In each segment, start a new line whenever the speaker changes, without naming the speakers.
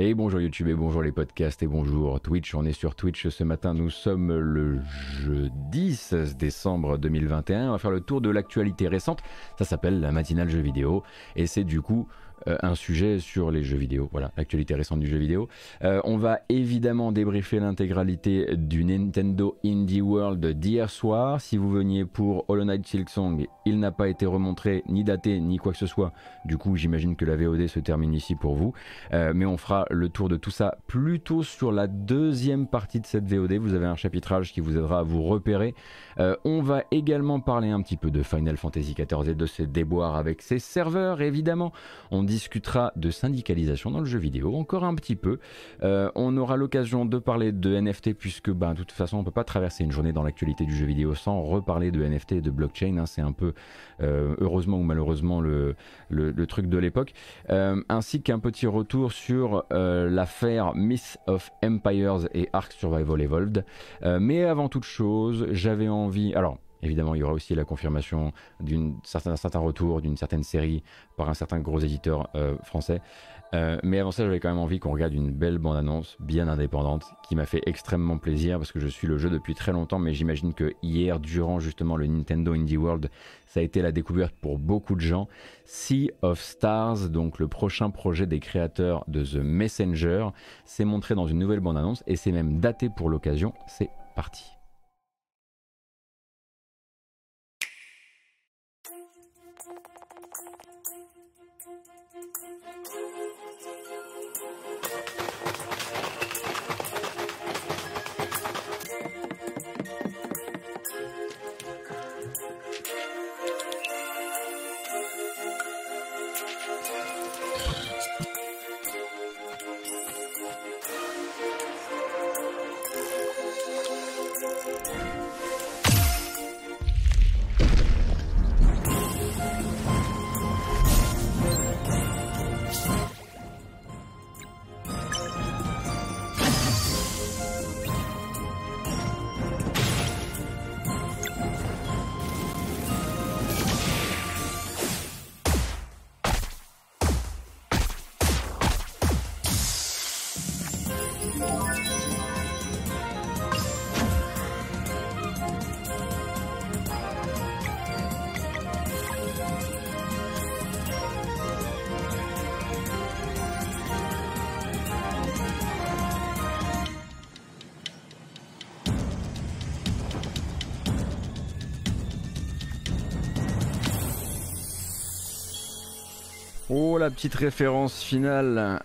Et bonjour YouTube et bonjour les podcasts et bonjour Twitch. On est sur Twitch ce matin. Nous sommes le jeudi 16 décembre 2021. On va faire le tour de l'actualité récente. Ça s'appelle la matinale jeux vidéo. Et c'est du coup un sujet sur les jeux vidéo. Voilà, l'actualité récente du jeu vidéo. Euh, on va évidemment débriefer l'intégralité du Nintendo Indie World d'hier soir. Si vous veniez pour Hollow Knight Silksong, il n'a pas été remontré, ni daté, ni quoi que ce soit. Du coup, j'imagine que la VOD se termine ici pour vous. Euh, mais on fera le tour de tout ça plutôt sur la deuxième partie de cette VOD. Vous avez un chapitrage qui vous aidera à vous repérer. on va également parler un petit peu de Final Fantasy XIV et de ses déboires avec ses serveurs, évidemment. Discutera de syndicalisation dans le jeu vidéo, encore un petit peu. Euh, on aura l'occasion de parler de NFT, puisque ben, de toute façon, on ne peut pas traverser une journée dans l'actualité du jeu vidéo sans reparler de NFT et de blockchain. Hein. c'est un peu, euh, heureusement ou malheureusement, le, truc de l'époque. Euh, ainsi qu'un petit retour sur l'affaire Myth of Empires et Ark Survival Evolved. mais avant toute chose, j'avais envie. Alors, Évidemment, il y aura aussi la confirmation d'un certain, retour d'une certaine série par un certain gros éditeur euh, français. Euh, mais avant ça, j'avais quand même envie qu'on regarde une belle bande-annonce bien indépendante qui m'a fait extrêmement plaisir parce que je suis le jeu depuis très longtemps, mais j'imagine que hier, durant justement le Nintendo Indie World, ça a été la découverte pour beaucoup de gens. Sea of Stars, donc le prochain projet des créateurs de The Messenger, s'est montré dans une nouvelle bande-annonce et c'est même daté pour l'occasion. C'est parti. Oh, la petite référence finale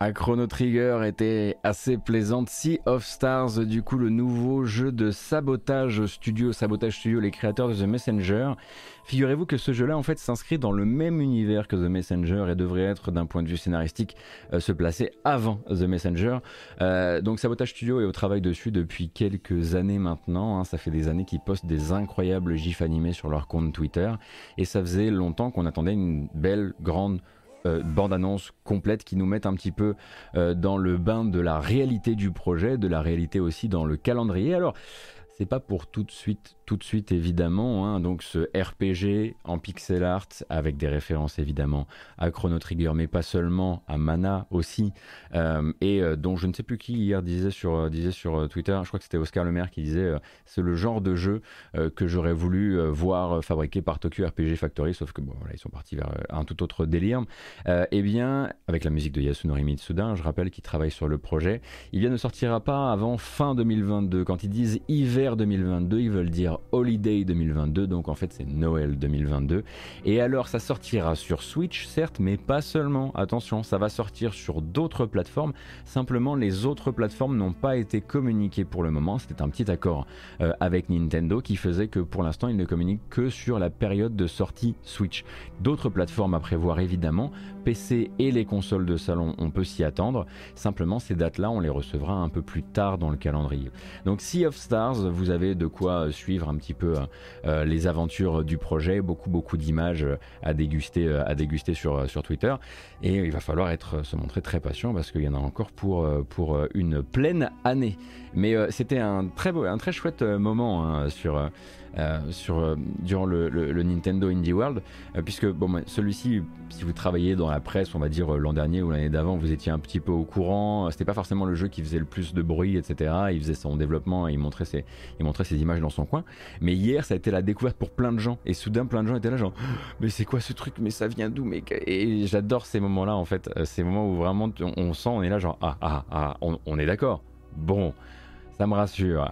à Chrono Trigger était assez plaisante. Sea of Stars, du coup, le nouveau jeu de sabotage studio, sabotage studio, les créateurs de The Messenger. Figurez-vous que ce jeu-là, en fait, s'inscrit dans le même univers que The Messenger et devrait être, d'un point de vue scénaristique, euh, se placer avant The Messenger. Euh, donc, Sabotage Studio est au travail dessus depuis quelques années maintenant. Hein. Ça fait des années qu'ils postent des incroyables gifs animés sur leur compte Twitter. Et ça faisait longtemps qu'on attendait une belle, grande euh, bande-annonce complète qui nous met un petit peu dans le bain de la réalité du projet, de la réalité aussi dans le calendrier. Alors, c'est pas pour tout de suite tout de suite évidemment. Hein, donc ce RPG en pixel art avec des références évidemment à Chrono Trigger, mais pas seulement à Mana aussi, euh, et euh, dont je ne sais plus qui hier disait sur, euh, Twitter, je crois que c'était Oscar Le Maire qui disait c'est le genre de jeu que j'aurais voulu voir fabriqué par Tokyo RPG Factory, sauf que bon voilà ils sont partis vers un tout autre délire. eh bien avec la musique de Yasunori Mitsuda, je rappelle qu'il travaille sur le projet, il ne sortira pas avant fin 2022. Quand ils disent hiver 2022, ils veulent dire Holiday 2022, donc en fait c'est Noël 2022. Et alors ça sortira sur Switch, certes, mais pas seulement. Attention, ça va sortir sur d'autres plateformes. Simplement, les autres plateformes n'ont pas été communiquées pour le moment. C'était un petit accord euh, avec Nintendo qui faisait que pour l'instant, ils ne communiquent que sur la période de sortie Switch. D'autres plateformes à prévoir évidemment. PC et les consoles de salon, on peut s'y attendre. Simplement, ces dates-là, on les recevra un peu plus tard dans le calendrier. Donc Sea of Stars, vous avez de quoi suivre un petit peu les aventures du projet, beaucoup beaucoup d'images à déguster, à déguster sur, sur Twitter. Et il va falloir être, se montrer très patient parce qu'il y en a encore pour, pour une pleine année. Mais c'était un très beau, un très chouette moment hein, sur euh, sur, euh, durant le, Nintendo Indie World, euh, puisque bon, celui-ci, si vous travaillez dans la presse, on va dire l'an dernier ou l'année d'avant, vous étiez un petit peu au courant. C'était pas forcément le jeu qui faisait le plus de bruit, etc. Il faisait son développement et il montrait ses, il montrait ses images dans son coin. Mais hier, ça a été la découverte pour plein de gens. Et soudain, plein de gens étaient là, genre, mais c'est quoi ce truc? Mais ça vient d'où? Mais et j'adore ces moments-là, en fait. Ces moments où vraiment on, sent, on est là, genre, ah, ah, ah, on est d'accord. Bon, ça me rassure.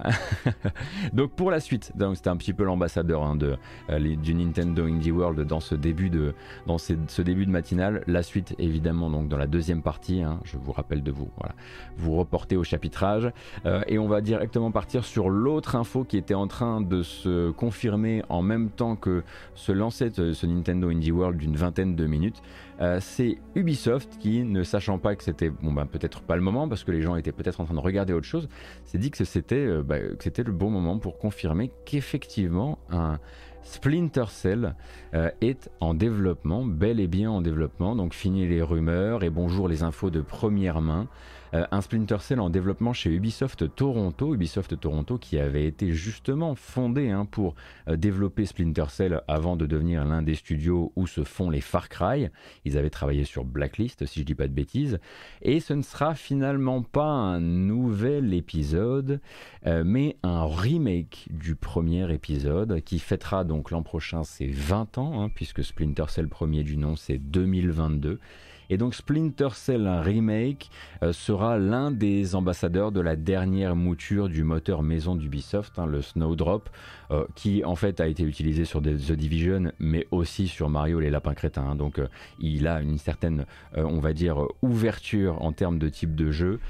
donc pour la suite, c'était un petit peu l'ambassadeur hein, euh, du Nintendo Indie World dans ce début de, dans ce, début de matinale. La suite évidemment donc dans la deuxième partie. Hein, je vous rappelle de vous, voilà, vous reporter au chapitrage euh, et on va directement partir sur l'autre info qui était en train de se confirmer en même temps que se lançait ce Nintendo Indie World d'une vingtaine de minutes. Euh, c'est Ubisoft qui, ne sachant pas que c'était ben, peut-être pas le moment parce que les gens étaient peut-être en train de regarder autre chose, s'est dit que c'était euh, bah, le bon moment pour confirmer qu'effectivement un Splinter Cell euh, est en développement, bel et bien en développement. Donc fini les rumeurs et bonjour les infos de première main. Euh, un Splinter Cell en développement chez Ubisoft Toronto, Ubisoft Toronto qui avait été justement fondé hein, pour euh, développer Splinter Cell avant de devenir l'un des studios où se font les Far Cry. Ils avaient travaillé sur Blacklist, si je dis pas de bêtises. Et ce ne sera finalement pas un nouvel épisode, euh, mais un remake du premier épisode qui fêtera donc l'an prochain ses 20 ans, hein, puisque Splinter Cell premier du nom c'est 2022. Et donc Splinter Cell Remake euh, sera l'un des ambassadeurs de la dernière mouture du moteur maison d'Ubisoft, hein, le Snowdrop, euh, qui en fait a été utilisé sur The Division, mais aussi sur Mario les lapins crétins. Donc euh, il a une certaine, on va dire, ouverture en termes de type de jeu,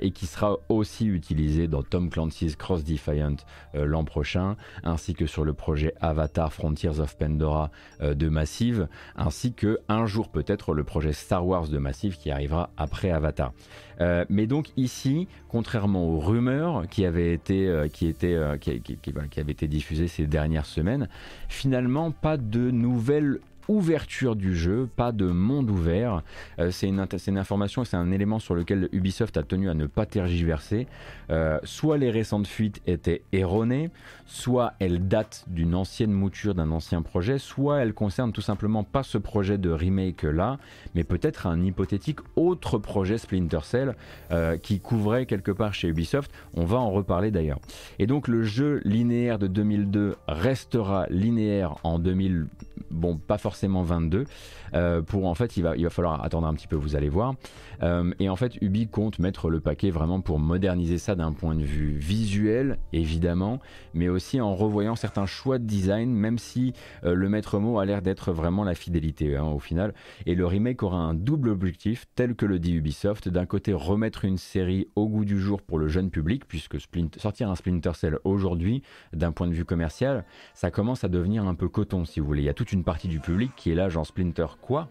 et qui sera aussi utilisé dans Tom Clancy's Cross Defiant l'an prochain, ainsi que sur le projet Avatar Frontiers of Pandora de Massive, ainsi que un jour peut-être le projet Star Wars de Massive qui arrivera après Avatar. Euh, mais donc ici, contrairement aux rumeurs qui avaient été, euh, qui, étaient, euh, qui, qui, été diffusées ces dernières semaines, finalement pas de nouvelles ouverture du jeu, pas de monde ouvert. Euh, c'est une, information, c'est un élément sur lequel Ubisoft a tenu à ne pas tergiverser. Euh, soit les récentes fuites étaient erronées, soit elles datent d'une ancienne mouture d'un ancien projet, soit elles concernent tout simplement pas ce projet de remake là, mais peut-être un hypothétique autre projet Splinter Cell euh, qui couvrait quelque part chez Ubisoft. On va en reparler d'ailleurs. Et donc le jeu linéaire de 2002 restera linéaire en 2000, bon pas forcément 22. Euh, pour en fait, il va, il va falloir attendre un petit peu, vous allez voir. Euh, et en fait, Ubi compte mettre le paquet vraiment pour moderniser ça d'un point de vue visuel, évidemment, mais aussi en revoyant certains choix de design, même si euh, le maître mot a l'air d'être vraiment la fidélité hein, au final. Et le remake aura un double objectif, tel que le dit Ubisoft. D'un côté, remettre une série au goût du jour pour le jeune public, puisque sortir un Splinter Cell aujourd'hui, d'un point de vue commercial, ça commence à devenir un peu coton, si vous voulez. Il y a toute une partie du public qui est là, genre Splinter quoi?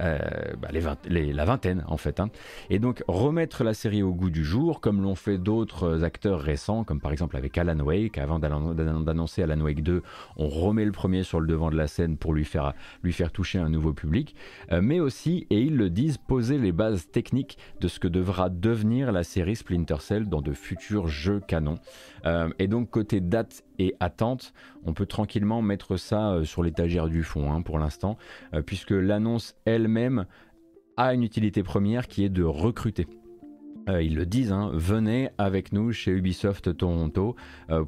Euh, bah, la vingtaine en fait. Hein. Et donc remettre la série au goût du jour, comme l'ont fait d'autres acteurs récents, comme par exemple avec Alan Wake. Avant d'annoncer Alan Wake 2, on remet le premier sur le devant de la scène pour lui faire, lui faire toucher un nouveau public. Euh, mais aussi, et ils le disent, poser les bases techniques de ce que devra devenir la série Splinter Cell dans de futurs jeux canons. Euh, et donc côté date et attente, on peut tranquillement mettre ça euh, sur l'étagère du fond hein, pour l'instant, euh, puisque l'annonce elle-même a une utilité première qui est de recruter. ils le disent, hein, venez avec nous chez Ubisoft Toronto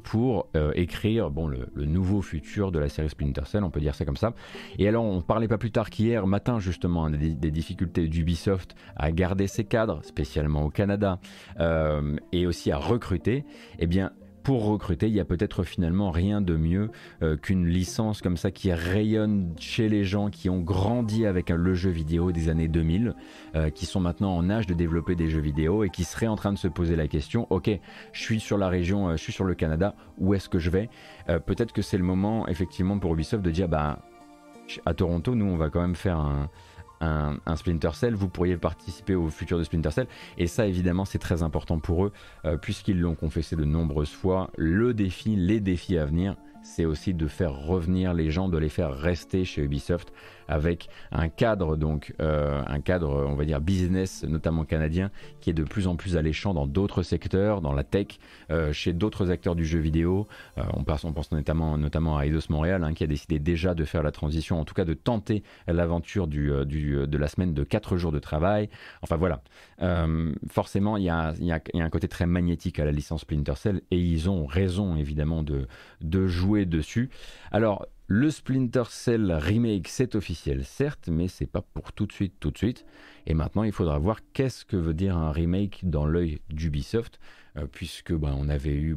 pour écrire bon, le, nouveau futur de la série Splinter Cell, on peut dire ça comme ça. Et alors, on parlait pas plus tard qu'hier matin justement des, des, difficultés d'Ubisoft à garder ses cadres, spécialement au Canada, et aussi à recruter. Eh bien, pour recruter, il y a peut-être finalement rien de mieux euh, qu'une licence comme ça qui rayonne chez les gens qui ont grandi avec le jeu vidéo des années 2000, euh, qui sont maintenant en âge de développer des jeux vidéo et qui seraient en train de se poser la question, ok, je suis sur la région, euh, je suis sur le Canada, où est-ce que je vais? Peut-être que c'est le moment effectivement pour Ubisoft de dire, bah, à Toronto, nous on va quand même faire un un, Splinter Cell, vous pourriez participer au futur de Splinter Cell. Et ça, évidemment, c'est très important pour eux, puisqu'ils l'ont confessé de nombreuses fois. Le défi, les défis à venir, c'est aussi de faire revenir les gens, de les faire rester chez Ubisoft avec un cadre donc euh, un cadre on va dire business notamment canadien qui est de plus en plus alléchant dans d'autres secteurs, dans la tech, euh, chez d'autres acteurs du jeu vidéo. Euh, on, pense, notamment, à Eidos Montréal hein, qui a décidé déjà de faire la transition, en tout cas de tenter l'aventure de la semaine de 4 jours de travail. Enfin voilà, forcément il y, a, un côté très magnétique à la licence Splinter Cell et ils ont raison évidemment de, de jouer dessus. Alors le Splinter Cell remake, c'est officiel, certes, mais c'est pas pour tout de suite, tout de suite. Et maintenant, il faudra voir qu'est-ce que veut dire un remake dans l'œil d'Ubisoft, euh, puisque ben, on avait eu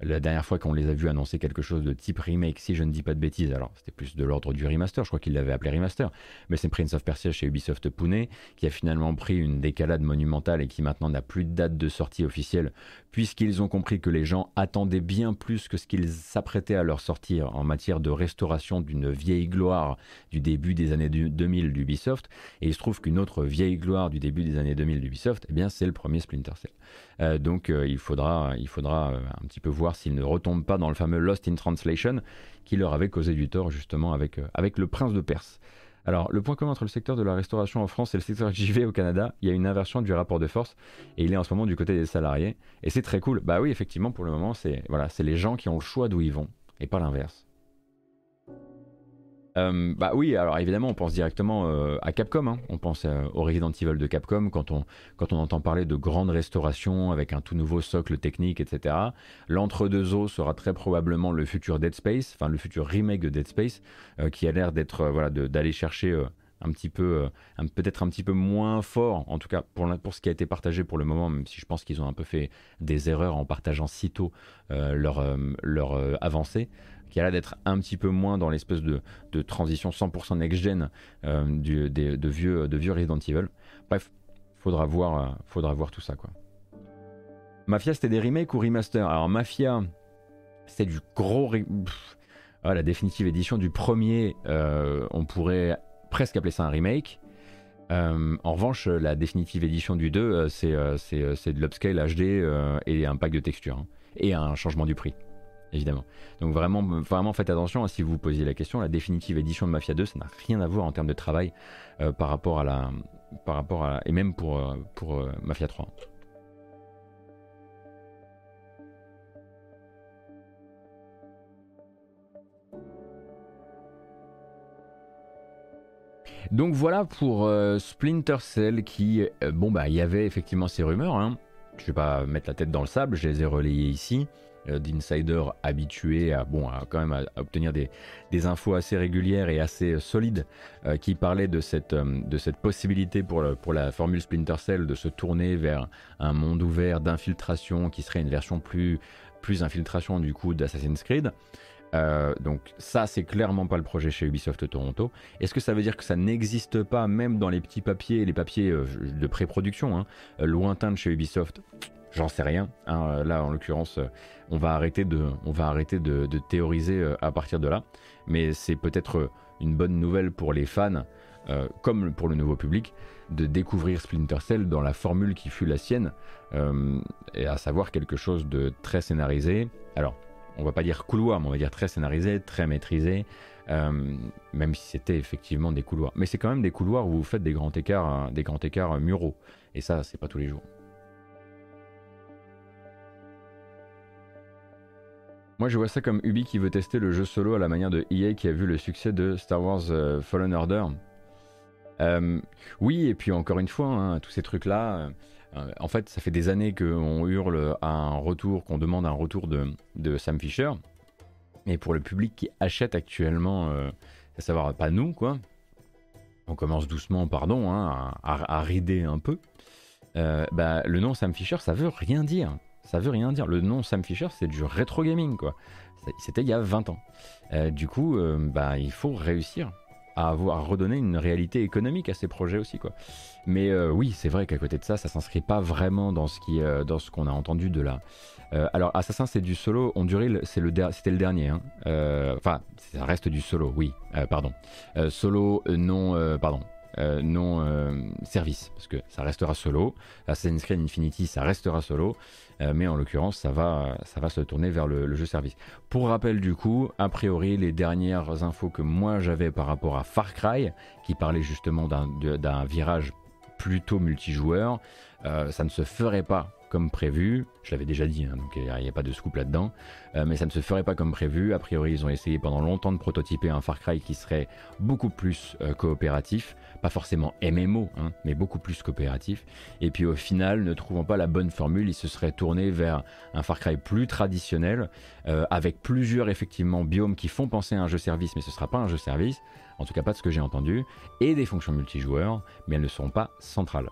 la dernière fois qu'on les a vus annoncer quelque chose de type remake, si je ne dis pas de bêtises, alors c'était plus de l'ordre du remaster, je crois qu'ils l'avaient appelé remaster, mais c'est Prince of Persia chez Ubisoft Pune, qui a finalement pris une décalade monumentale et qui maintenant n'a plus de date de sortie officielle, puisqu'ils ont compris que les gens attendaient bien plus que ce qu'ils s'apprêtaient à leur sortir en matière de restauration d'une vieille gloire du début des années 2000 d'Ubisoft, et il se trouve qu'une autre vieille gloire du début des années 2000 d'Ubisoft, eh bien c'est le premier Splinter Cell. Euh, donc euh, il faudra, il faudra euh, un petit peu voir s'ils ne retombent pas dans le fameux Lost in Translation qui leur avait causé du tort justement avec, avec le prince de Perse. Alors, le point commun entre le secteur de la restauration en France et le secteur JV au Canada, il y a une inversion du rapport de force et il est en ce moment du côté des salariés. Et c'est très cool. Bah oui, effectivement, pour le moment, c'est voilà, les gens qui ont le choix d'où ils vont et pas l'inverse. Euh, bah oui, alors évidemment, on pense directement euh, à Capcom. Hein. On pense euh, au Resident Evil de Capcom quand on, quand on entend parler de grandes restaurations avec un tout nouveau socle technique, etc. L'entre-deux eaux sera très probablement le futur Dead Space, enfin le futur remake de Dead Space, qui a l'air d'être voilà d'aller chercher un petit peu, peut-être un petit peu moins fort, en tout cas pour, pour ce qui a été partagé pour le moment, même si je pense qu'ils ont un peu fait des erreurs en partageant si tôt leur, leur avancée qui a l'air d'être un petit peu moins dans l'espèce de, transition 100% next-gen euh, de, vieux, de vieux Resident Evil. Bref, faudra voir, euh, faudra voir tout ça. quoi. Mafia, c'était des remakes ou remaster Alors, Mafia, c'est du gros. Ah, la définitive édition du premier, euh, on pourrait presque appeler ça un remake. en revanche, la définitive édition du 2, c'est de l'upscale HD et un pack de textures. Hein, et un changement du prix évidemment. Donc vraiment, vraiment faites attention, hein, si vous vous posiez la question, la définitive édition de Mafia 2, ça n'a rien à voir en termes de travail euh, par rapport à la... Par rapport à, et même pour, euh, pour euh, Mafia 3. Donc voilà pour Splinter Cell qui, bon bah il y avait effectivement ces rumeurs, hein. je vais pas mettre la tête dans le sable, je les ai relayées ici. Euh, d'insiders habitués à, bon, à quand même à, obtenir des, infos assez régulières et assez solides euh, qui parlaient de cette, euh, de cette possibilité pour, pour la formule Splinter Cell de se tourner vers un monde ouvert d'infiltration qui serait une version plus, plus infiltration du coup d'Assassin's Creed. donc ça, c'est clairement pas le projet chez Ubisoft Toronto. Est-ce que ça veut dire que ça n'existe pas même dans les petits papiers, les papiers de pré-production, hein, lointains de chez Ubisoft? J'en sais rien. Hein. Là, en l'occurrence, on va arrêter de, on va arrêter de, théoriser euh, à partir de là. Mais c'est peut-être une bonne nouvelle pour les fans, euh, comme pour le nouveau public, de découvrir Splinter Cell dans la formule qui fut la sienne, euh, et à savoir quelque chose de très scénarisé. Alors, on va pas dire couloir, mais on va dire très scénarisé, très maîtrisé, même si c'était effectivement des couloirs. Mais c'est quand même des couloirs où vous faites des grands écarts, des grands écarts muraux, et ça, c'est pas tous les jours. Moi, je vois ça comme Ubi qui veut tester le jeu solo à la manière de EA qui a vu le succès de Star Wars euh, Fallen Order. Euh, oui, et puis encore une fois, hein, tous ces trucs-là, euh, en fait, ça fait des années qu'on hurle à un retour, qu'on demande un retour de, Sam Fisher. Et pour le public qui achète actuellement, à savoir pas nous, quoi, on commence doucement, pardon, hein, à, rider un peu. bah, le nom Sam Fisher, ça veut rien dire ça veut rien dire. Le nom Sam Fisher, c'est du rétro gaming, quoi. C'était il y a 20 ans. Euh, du coup, euh, bah, il faut réussir à avoir redonné une réalité économique à ces projets aussi, quoi. Mais euh, oui, c'est vrai qu'à côté de ça, ça s'inscrit pas vraiment dans ce qui, dans ce qu'on a entendu de là. alors, Assassin, c'est du solo. Onduril, c'est le c'était le dernier. Hein. Enfin, ça reste du solo, oui. pardon. solo, non, pardon. Non service, parce que ça restera solo. Assassin's Creed Infinity, ça restera solo, mais en l'occurrence, ça va, ça va se tourner vers le, le, jeu service. Pour rappel, du coup, a priori, les dernières infos que moi j'avais par rapport à Far Cry, qui parlait justement d'un virage plutôt multijoueur, ça ne se ferait pas comme prévu. Je l'avais déjà dit, hein, donc il n'y a, pas de scoop là-dedans. Euh, mais ça ne se ferait pas comme prévu. A priori, ils ont essayé pendant longtemps de prototyper un Far Cry qui serait beaucoup plus euh, coopératif. Pas forcément MMO, hein, mais beaucoup plus coopératif. Et puis au final, ne trouvant pas la bonne formule, ils se seraient tournés vers un Far Cry plus traditionnel, euh, avec plusieurs effectivement biomes qui font penser à un jeu service, mais ce ne sera pas un jeu service. En tout cas, pas de ce que j'ai entendu. Et des fonctions multijoueurs, mais elles ne seront pas centrales.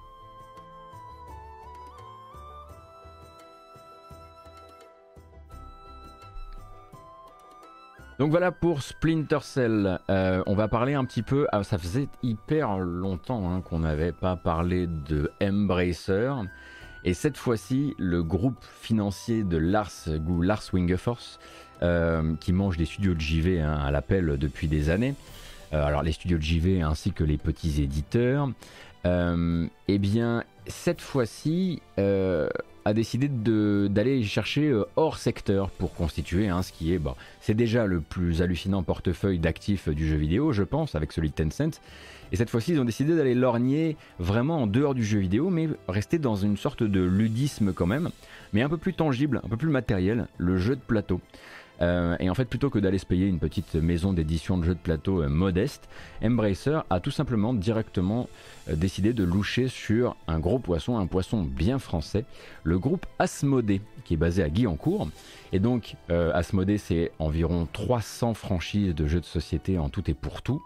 Donc voilà pour Splinter Cell. Euh, on va parler un petit peu. Ah, ça faisait hyper longtemps hein, qu'on n'avait pas parlé de Embracer. Et cette fois-ci, le groupe financier de Lars, Lars Wingeforce, euh, qui mange des studios de JV hein, à l'appel depuis des années, euh, alors les studios de JV ainsi que les petits éditeurs, eh bien, cette fois-ci, a décidé d'aller chercher euh, hors secteur pour constituer ce qui est, bah, c'est déjà le plus hallucinant portefeuille d'actifs du jeu vidéo, je pense, avec celui de Tencent. Et cette fois-ci, ils ont décidé d'aller lorgner vraiment en dehors du jeu vidéo, mais rester dans une sorte de ludisme quand même, mais un peu plus tangible, un peu plus matériel, le jeu de plateau. Euh, et en fait, plutôt que d'aller se payer une petite maison d'édition de jeux de plateau euh, modeste, Embracer a tout simplement directement euh, décidé de loucher sur un gros poisson, un poisson bien français, le groupe Asmodée, qui est basé à Guyancourt. Et donc, Asmodée, c'est environ 300 franchises de jeux de société en tout et pour tout,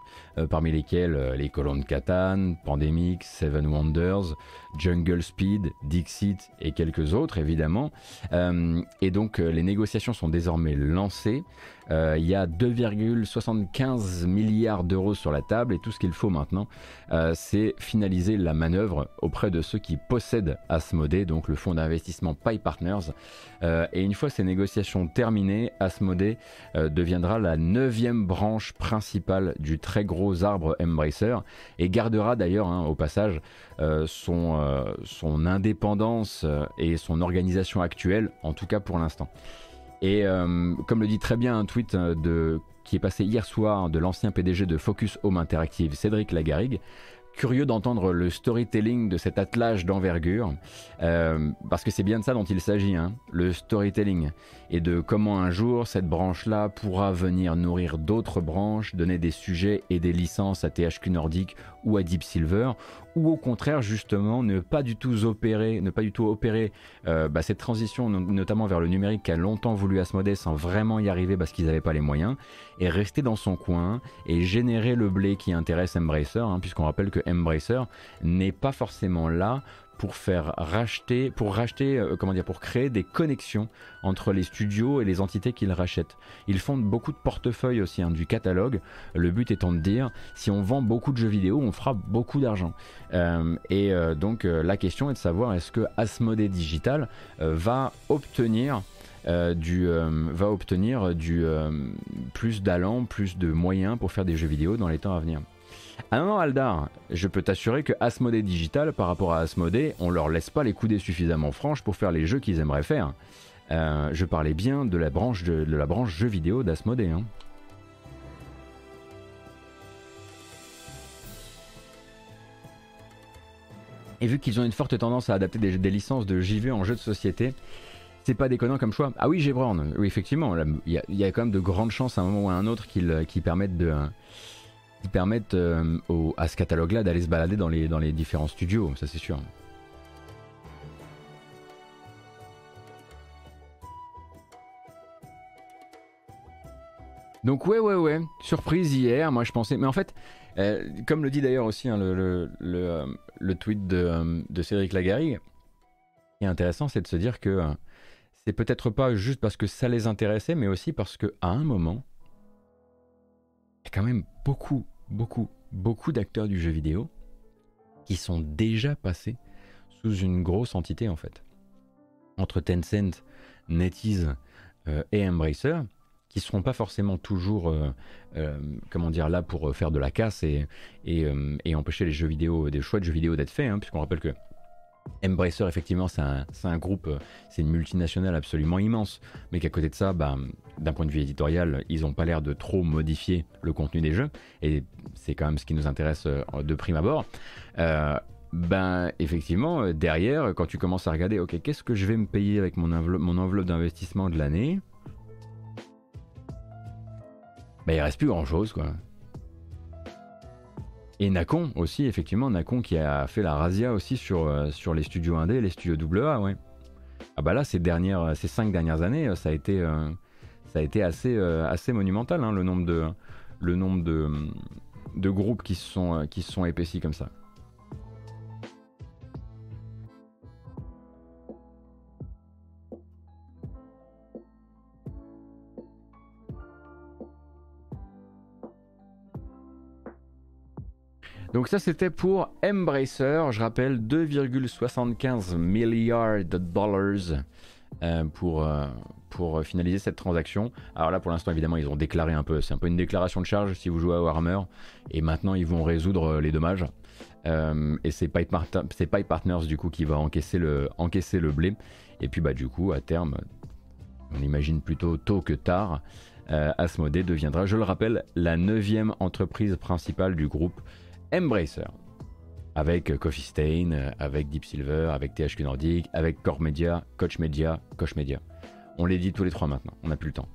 parmi lesquelles les Colons de Catane, Pandemic, Seven Wonders, Jungle Speed, Dixit et quelques autres évidemment. Euh, et donc euh, les négociations sont désormais lancées. Euh, il y a 2,75 milliards d'euros sur la table et tout ce qu'il faut maintenant, c'est finaliser la manœuvre auprès de ceux qui possèdent Asmodee, donc le fonds d'investissement Pi Partners. et une fois ces négociations terminées, Asmodee deviendra la neuvième branche principale du très gros arbre Embracer et gardera d'ailleurs hein, au passage son euh, son indépendance euh, et son organisation actuelle, en tout cas pour l'instant. Et euh, comme le dit très bien un tweet de, qui est passé hier soir de l'ancien PDG de Focus Home Interactive, Cédric Lagarigue, curieux d'entendre le storytelling de cet attelage d'envergure, parce que c'est bien de ça dont il s'agit, hein, le storytelling, et de comment un jour cette branche-là pourra venir nourrir d'autres branches, donner des sujets et des licences à THQ Nordic ou à Deep Silver, ou au contraire justement ne pas du tout opérer, ne pas du tout opérer euh, bah, cette transition notamment vers le numérique qu'a longtemps voulu Asmodee sans vraiment y arriver parce qu'ils n'avaient pas les moyens, et rester dans son coin et générer le blé qui intéresse Embracer, hein, puisqu'on rappelle que Embracer n'est pas forcément là pour faire racheter, pour racheter, euh, comment dire, pour créer des connexions entre les studios et les entités qu'ils rachètent. Ils font beaucoup de portefeuilles aussi, hein, du catalogue. Le but étant de dire, si on vend beaucoup de jeux vidéo, on fera beaucoup d'argent. Euh, et euh, donc la question est de savoir est-ce que Asmodee Digital va obtenir du, va obtenir du plus d'allant, plus de moyens pour faire des jeux vidéo dans les temps à venir? Ah non, Aldar, je peux t'assurer que Asmodee Digital, par rapport à Asmodee, on leur laisse pas les coudées suffisamment franches pour faire les jeux qu'ils aimeraient faire. Euh, je parlais bien de la branche, de, la branche jeux vidéo d'Asmodee. Hein. Et vu qu'ils ont une forte tendance à adapter des, licences de JV en jeux de société, c'est pas déconnant comme choix. Ah oui, Gebron, oui, effectivement, il y, a quand même de grandes chances à un moment ou à un autre qu'ils permettent de qui permettent euh, à ce catalogue-là d'aller se balader dans les, dans les différents studios, ça c'est sûr. Donc ouais ouais ouais, surprise hier, moi je pensais, mais en fait, euh, comme le dit d'ailleurs aussi hein, le, le, le, tweet de, de Cédric Lagarrigue, ce qui est intéressant c'est de se dire que euh, c'est peut-être pas juste parce que ça les intéressait, mais aussi parce qu'à un moment, y quand même beaucoup, beaucoup, beaucoup d'acteurs du jeu vidéo qui sont déjà passés sous une grosse entité en fait. Entre Tencent, NetEase euh, et Embracer, qui seront pas forcément toujours, comment dire, là pour faire de la casse et, et, empêcher les jeux vidéo, des choix de jeux vidéo d'être faits, hein, puisqu'on rappelle que Embracer, effectivement, c'est un, groupe, c'est une multinationale absolument immense, mais qu'à côté de ça, bah, d'un point de vue éditorial, ils n'ont pas l'air de trop modifier le contenu des jeux, et c'est quand même ce qui nous intéresse euh, de prime abord. Euh, ben effectivement, euh, derrière, quand tu commences à regarder, ok, qu'est-ce que je vais me payer avec mon enveloppe, mon enveloppe d'investissement de l'année? Ben il reste plus grand-chose, quoi. Et Nacon aussi, effectivement, Nacon qui a fait la razzia aussi sur, sur les studios indés, les studios AA, ouais. Ah bah là, ces, cinq dernières années, ça a été, ça a été assez, euh, monumental, hein, le nombre de, groupes qui se euh, qui sont épaissis comme ça. Donc ça c'était pour Embracer, je rappelle 2,75 milliards de dollars euh, pour, euh, pour finaliser cette transaction. Alors là, pour l'instant, évidemment, ils ont déclaré un peu, c'est un peu une déclaration de charge si vous jouez à Warhammer, et maintenant ils vont résoudre euh, les dommages. et c'est Pipe, Partners du coup qui va encaisser le, encaisser le blé. Et puis bah du coup, à terme, on imagine plutôt tôt que tard, Asmodee deviendra, je le rappelle, la neuvième entreprise principale du groupe Embracer avec Coffee Stain, avec Deep Silver, avec THQ Nordic, avec Core Media, Coach Media, Coach Media. On les dit tous les trois maintenant, on n'a plus le temps.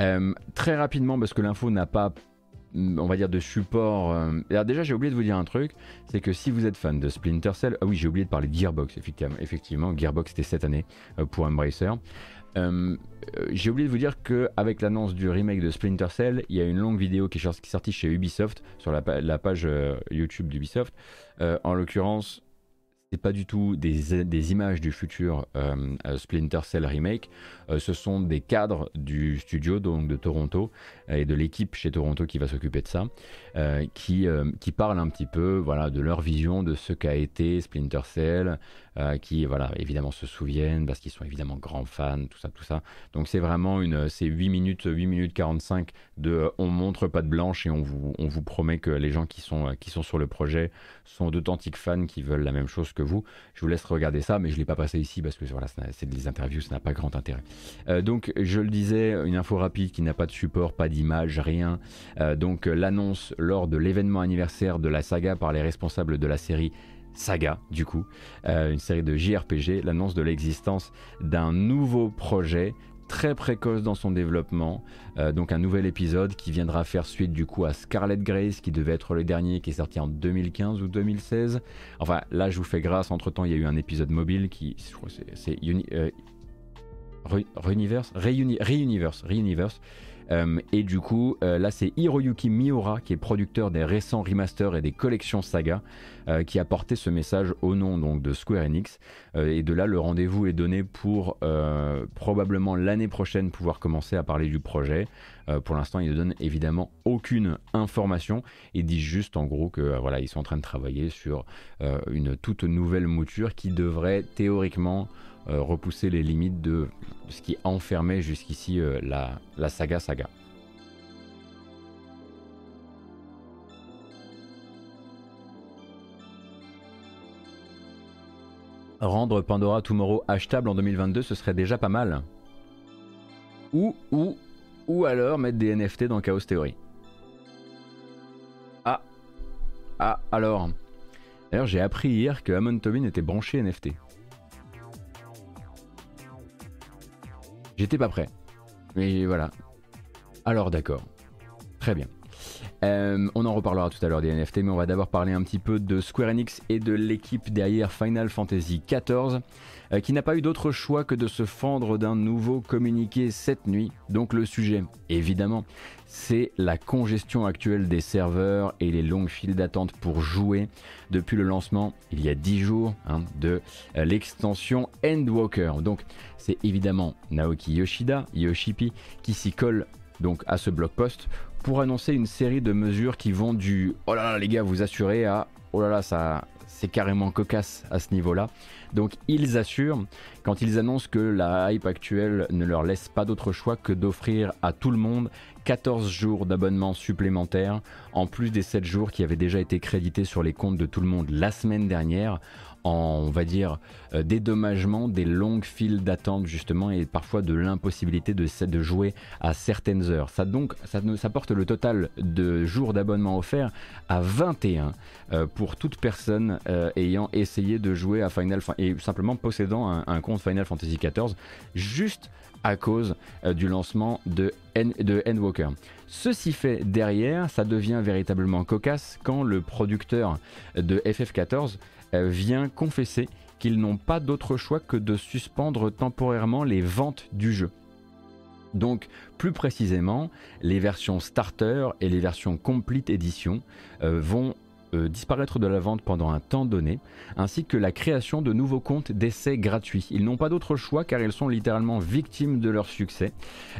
Euh, très rapidement, parce que l'info n'a pas, on va dire, de support. Euh, alors déjà, j'ai oublié de vous dire un truc, c'est que si vous êtes fan de Splinter Cell, ah oui, j'ai oublié de parler de Gearbox, effectivement, Gearbox c'était cette année euh, pour Embracer. Euh, j'ai oublié de vous dire qu'avec l'annonce du remake de Splinter Cell, il y a une longue vidéo qui est sortie chez Ubisoft, sur la, page YouTube d'Ubisoft. En l'occurrence, c'est pas du tout des, images du futur Splinter Cell remake, ce sont des cadres du studio donc de Toronto et de l'équipe chez Toronto qui va s'occuper de ça, qui, qui parlent un petit peu voilà, de leur vision de ce qu'a été Splinter Cell, euh, qui voilà évidemment se souviennent parce qu'ils sont évidemment grands fans, tout ça, tout ça. Donc c'est vraiment une, c'est 8 minutes, 8 minutes 45 de euh, on montre pas de blanche et on vous, on vous promet que les gens qui sont, euh, qui sont sur le projet sont d'authentiques fans qui veulent la même chose que vous. Je vous laisse regarder ça, mais je l'ai pas passé ici parce que voilà, c'est des interviews, ça n'a pas grand intérêt. donc je le disais, une info rapide qui n'a pas de support, pas d'image, rien. donc l'annonce lors de l'événement anniversaire de la saga par les responsables de la série Saga, du coup, euh, une série de JRPG, l'annonce de l'existence d'un nouveau projet très précoce dans son développement, euh, donc un nouvel épisode qui viendra faire suite du coup à Scarlet Grace qui devait être le dernier qui est sorti en 2015 ou 2016. Enfin là je vous fais grâce, entre temps il y a eu un épisode mobile qui, je crois c'est euh, Reuniverse, Reuniverse, Reuniverse euh, et du coup, euh, là, c'est Hiroyuki Miura, qui est producteur des récents remasters et des collections saga, euh, qui a porté ce message au nom donc, de Square Enix. et de là, le rendez-vous est donné pour probablement l'année prochaine pouvoir commencer à parler du projet. pour l'instant, il ne donne évidemment aucune information. Il dit juste en gros que voilà, ils sont en train de travailler sur une toute nouvelle mouture qui devrait théoriquement repousser les limites de ce qui enfermait jusqu'ici euh, la, la saga saga. Rendre Pandora Tomorrow achetable en 2022, ce serait déjà pas mal. Ou, ou, ou alors mettre des NFT dans Chaos Theory. Ah. Ah, alors. D'ailleurs, j'ai appris hier que Amon Tobin était branché NFT. J'étais pas prêt. Mais voilà. Alors d'accord. Très bien. Euh, on en reparlera tout à l'heure des NFT, mais on va d'abord parler un petit peu de Square Enix et de l'équipe derrière Final Fantasy XIV, euh, qui n'a pas eu d'autre choix que de se fendre d'un nouveau communiqué cette nuit. Donc le sujet, évidemment, c'est la congestion actuelle des serveurs et les longues files d'attente pour jouer depuis le lancement il y a 10 jours hein, de euh, l'extension Endwalker. Donc c'est évidemment Naoki Yoshida, Yoshipi, qui s'y colle donc à ce blog post pour annoncer une série de mesures qui vont du oh là là les gars vous assurez à oh là là ça c'est carrément cocasse à ce niveau-là. Donc ils assurent, quand ils annoncent que la hype actuelle ne leur laisse pas d'autre choix que d'offrir à tout le monde 14 jours d'abonnement supplémentaires, en plus des 7 jours qui avaient déjà été crédités sur les comptes de tout le monde la semaine dernière, on va dire, euh, dédommagement des longues files d'attente justement et parfois de l'impossibilité de, jouer à certaines heures. Ça donc, ça, ça porte le total de jours d'abonnement offerts à 21 euh, pour toute personne euh, ayant essayé de jouer à Final et simplement possédant un, compte Final Fantasy XIV juste à cause du lancement de, de Endwalker. Ceci fait derrière, ça devient véritablement cocasse quand le producteur de FF14 euh, vient confesser qu'ils n'ont pas d'autre choix que de suspendre temporairement les ventes du jeu. Donc plus précisément, les versions starter et les versions complete edition euh, vont euh, disparaître de la vente pendant un temps donné, ainsi que la création de nouveaux comptes d'essais gratuits. Ils n'ont pas d'autre choix car ils sont littéralement victimes de leur succès.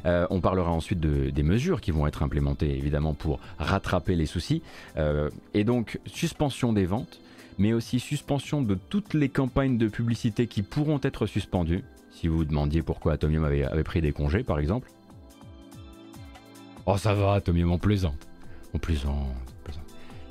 Euh, on parlera ensuite de, des mesures qui vont être implémentées évidemment pour rattraper les soucis. Euh, et donc suspension des ventes, mais aussi suspension de toutes les campagnes de publicité qui pourront être suspendues. Si vous demandiez pourquoi Atomium avait, pris des congés par exemple. Oh ça va, Atomium en plaisant. En plaisant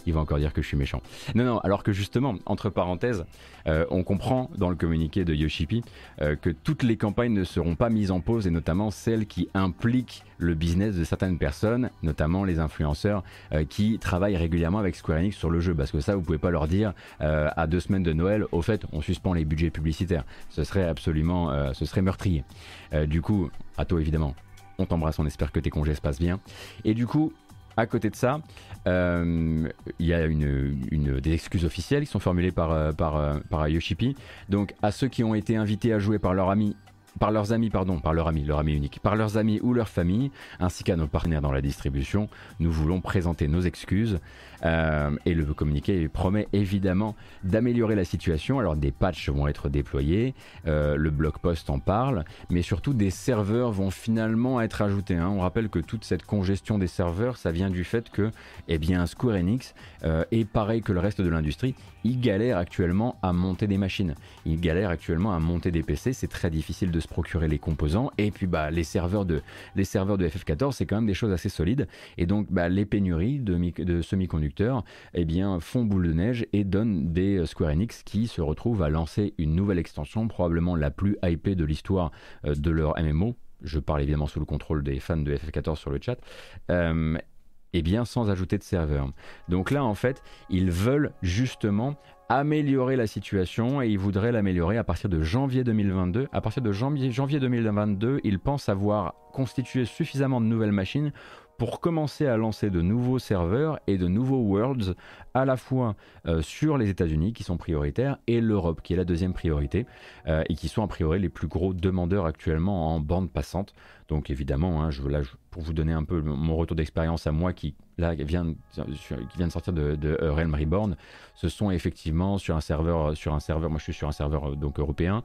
il va encore dire que je suis méchant. Non, non, alors que justement, entre parenthèses, euh, on comprend dans le communiqué de Yoshipi euh, que toutes les campagnes ne seront pas mises en pause et notamment celles qui impliquent le business de certaines personnes, notamment les influenceurs euh, qui travaillent régulièrement avec Square Enix sur le jeu. Parce que ça, vous pouvez pas leur dire à deux semaines de Noël, au fait, on suspend les budgets publicitaires. Ce serait absolument, ce serait meurtrier. du coup, à toi évidemment, on t'embrasse, on espère que tes congés se passent bien. Et du coup, à côté de ça, euh, il y a des excuses officielles qui sont formulées par, euh, par, euh, par Yoshipi. Donc à ceux qui ont été invités à jouer par leur ami par leurs amis, pardon, par leur ami, leur ami unique, par leurs amis ou leur famille, ainsi qu'à nos partenaires dans la distribution, nous voulons présenter nos excuses euh, et le communiqué promet évidemment d'améliorer la situation. Alors des patchs vont être déployés, euh, le blog post en parle, mais surtout des serveurs vont finalement être ajoutés. Hein. On rappelle que toute cette congestion des serveurs, ça vient du fait que, eh bien, Square Enix euh, est pareil que le reste de l'industrie, il galère actuellement à monter des machines. Il galère actuellement à monter des PC. C'est très difficile de procurer les composants. Et puis, bah, les serveurs de, les serveurs de FF14, c'est quand même des choses assez solides. Et donc, bah, les pénuries de, semi-conducteurs eh bien, font boule de neige et donnent des euh, Square Enix qui se retrouvent à lancer une nouvelle extension, probablement la plus hypée de l'histoire euh, de leur MMO. Je parle évidemment sous le contrôle des fans de FF14 sur le chat. Euh, et bien sans ajouter de serveur. Donc là, en fait, ils veulent justement améliorer la situation et ils voudraient l'améliorer à partir de janvier 2022. À partir de janvier, janvier 2022, ils pensent avoir constitué suffisamment de nouvelles machines pour commencer à lancer de nouveaux serveurs et de nouveaux worlds à la fois euh, sur les États-Unis qui sont prioritaires et l'Europe qui est la deuxième priorité euh, et qui sont a priori les plus gros demandeurs actuellement en bande passante. Donc évidemment, hein, pour vous donner un peu mon retour d'expérience à moi qui vient, de sortir de, de Realm Reborn, ce sont effectivement sur un serveur, sur un serveur, moi je suis sur un serveur euh, donc européen.